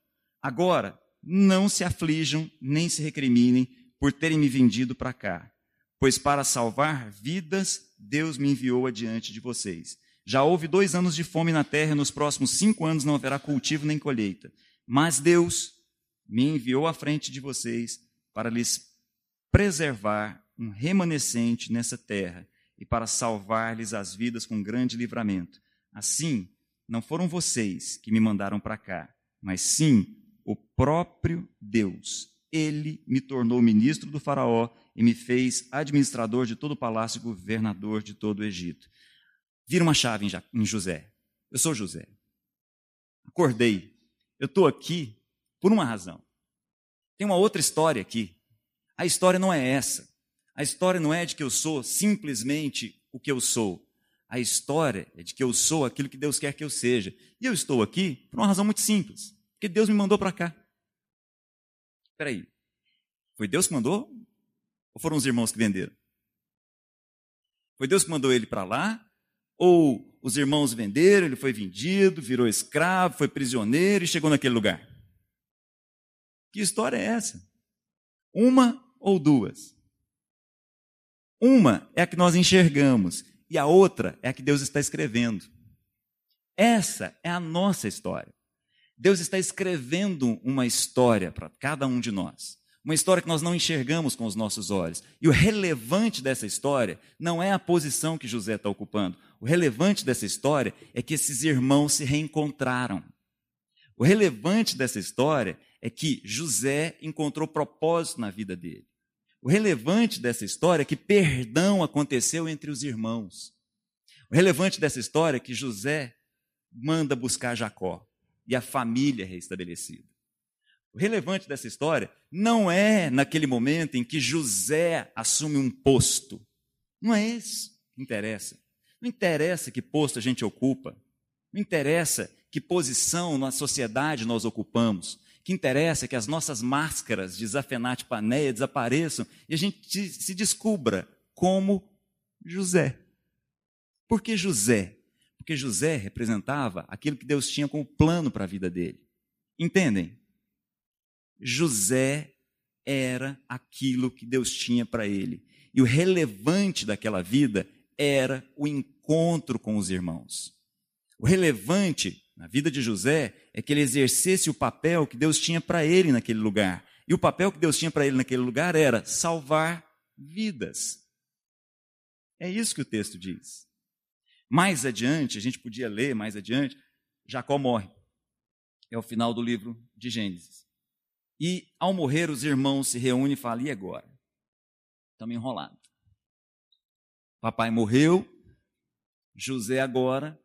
Agora, não se aflijam nem se recriminem por terem me vendido para cá, pois para salvar vidas, Deus me enviou adiante de vocês. Já houve dois anos de fome na terra, e nos próximos cinco anos não haverá cultivo nem colheita. Mas Deus me enviou à frente de vocês para lhes preservar um remanescente nessa terra e para salvar-lhes as vidas com grande livramento. Assim, não foram vocês que me mandaram para cá, mas sim o próprio Deus. Ele me tornou ministro do Faraó e me fez administrador de todo o palácio e governador de todo o Egito. Vira uma chave em José. Eu sou José. Acordei. Eu estou aqui por uma razão. Tem uma outra história aqui. A história não é essa. A história não é de que eu sou simplesmente o que eu sou. A história é de que eu sou aquilo que Deus quer que eu seja. E eu estou aqui por uma razão muito simples. Porque Deus me mandou para cá. Espera aí. Foi Deus que mandou? Ou foram os irmãos que venderam? Foi Deus que mandou ele para lá? Ou os irmãos venderam, ele foi vendido, virou escravo, foi prisioneiro e chegou naquele lugar? Que história é essa? Uma ou duas? Uma é a que nós enxergamos e a outra é a que Deus está escrevendo. Essa é a nossa história. Deus está escrevendo uma história para cada um de nós. Uma história que nós não enxergamos com os nossos olhos. E o relevante dessa história não é a posição que José está ocupando. O relevante dessa história é que esses irmãos se reencontraram. O relevante dessa história é que José encontrou propósito na vida dele. O relevante dessa história é que perdão aconteceu entre os irmãos. O relevante dessa história é que José manda buscar Jacó e a família é restabelecida. O relevante dessa história não é naquele momento em que José assume um posto. Não é isso que interessa. Não interessa que posto a gente ocupa. Não interessa que posição na sociedade nós ocupamos que interessa é que as nossas máscaras de Zafenate Paneia desapareçam e a gente se descubra como José. Por que José? Porque José representava aquilo que Deus tinha como plano para a vida dele. Entendem? José era aquilo que Deus tinha para ele. E o relevante daquela vida era o encontro com os irmãos. O relevante na vida de José é que ele exercesse o papel que Deus tinha para ele naquele lugar. E o papel que Deus tinha para ele naquele lugar era salvar vidas. É isso que o texto diz. Mais adiante, a gente podia ler mais adiante, Jacó morre. É o final do livro de Gênesis. E ao morrer, os irmãos se reúnem e falam: e agora? Estamos enrolados. Papai morreu, José agora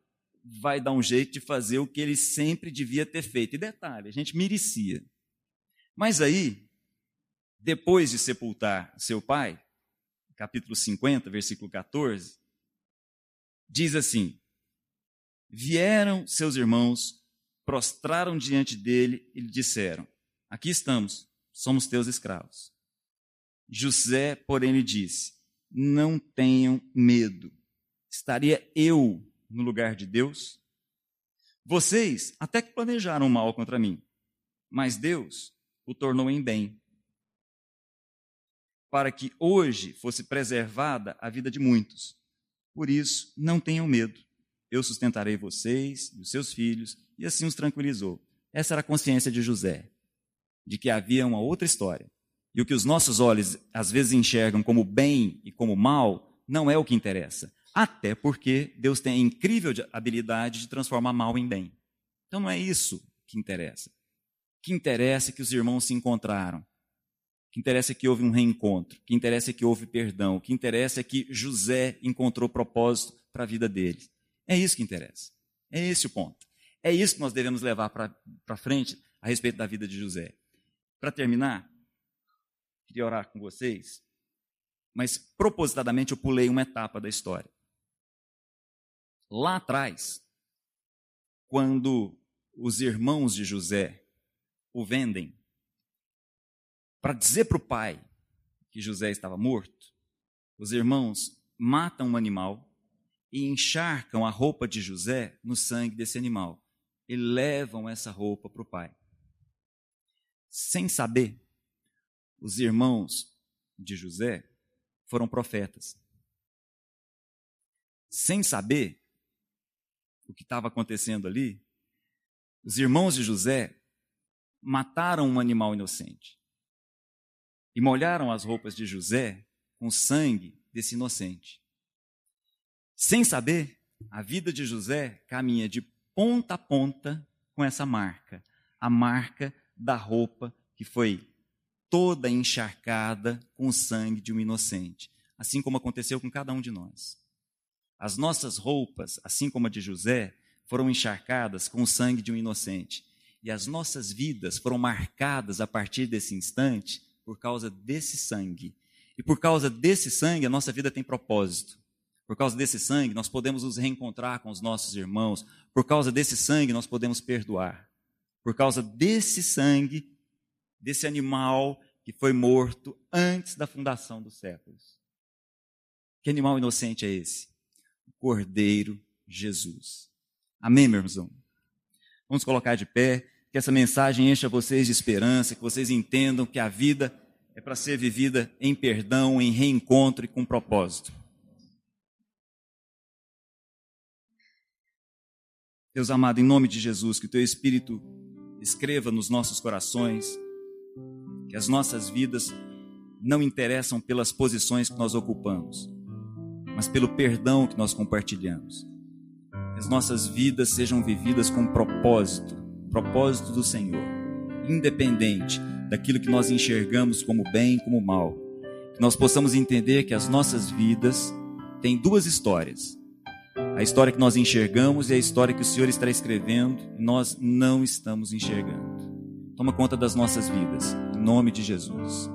vai dar um jeito de fazer o que ele sempre devia ter feito. E detalhe, a gente merecia. Mas aí, depois de sepultar seu pai, capítulo 50, versículo 14, diz assim: Vieram seus irmãos, prostraram diante dele e lhe disseram: Aqui estamos, somos teus escravos. José, porém, lhe disse: Não tenham medo. Estaria eu no lugar de Deus? Vocês até que planejaram mal contra mim, mas Deus o tornou em bem, para que hoje fosse preservada a vida de muitos. Por isso, não tenham medo. Eu sustentarei vocês e os seus filhos, e assim os tranquilizou. Essa era a consciência de José, de que havia uma outra história. E o que os nossos olhos às vezes enxergam como bem e como mal, não é o que interessa. Até porque Deus tem a incrível habilidade de transformar mal em bem. Então não é isso que interessa. O que interessa é que os irmãos se encontraram. O que interessa é que houve um reencontro. O que interessa é que houve perdão. O que interessa é que José encontrou propósito para a vida deles. É isso que interessa. É esse o ponto. É isso que nós devemos levar para frente a respeito da vida de José. Para terminar, queria orar com vocês, mas propositadamente eu pulei uma etapa da história. Lá atrás, quando os irmãos de José o vendem para dizer para o pai que José estava morto, os irmãos matam um animal e encharcam a roupa de José no sangue desse animal e levam essa roupa para o pai. Sem saber, os irmãos de José foram profetas. Sem saber, o que estava acontecendo ali, os irmãos de José mataram um animal inocente e molharam as roupas de José com sangue desse inocente. Sem saber, a vida de José caminha de ponta a ponta com essa marca, a marca da roupa que foi toda encharcada com o sangue de um inocente, assim como aconteceu com cada um de nós. As nossas roupas, assim como a de José, foram encharcadas com o sangue de um inocente. E as nossas vidas foram marcadas a partir desse instante por causa desse sangue. E por causa desse sangue, a nossa vida tem propósito. Por causa desse sangue, nós podemos nos reencontrar com os nossos irmãos. Por causa desse sangue, nós podemos perdoar. Por causa desse sangue, desse animal que foi morto antes da fundação dos séculos. Que animal inocente é esse? Cordeiro Jesus. Amém, meu irmão? Vamos colocar de pé, que essa mensagem encha vocês de esperança, que vocês entendam que a vida é para ser vivida em perdão, em reencontro e com propósito. Deus amado, em nome de Jesus, que o teu Espírito escreva nos nossos corações, que as nossas vidas não interessam pelas posições que nós ocupamos, mas pelo perdão que nós compartilhamos. Que as nossas vidas sejam vividas com propósito, propósito do Senhor, independente daquilo que nós enxergamos como bem e como mal. Que nós possamos entender que as nossas vidas têm duas histórias. A história que nós enxergamos e a história que o Senhor está escrevendo e nós não estamos enxergando. Toma conta das nossas vidas, em nome de Jesus.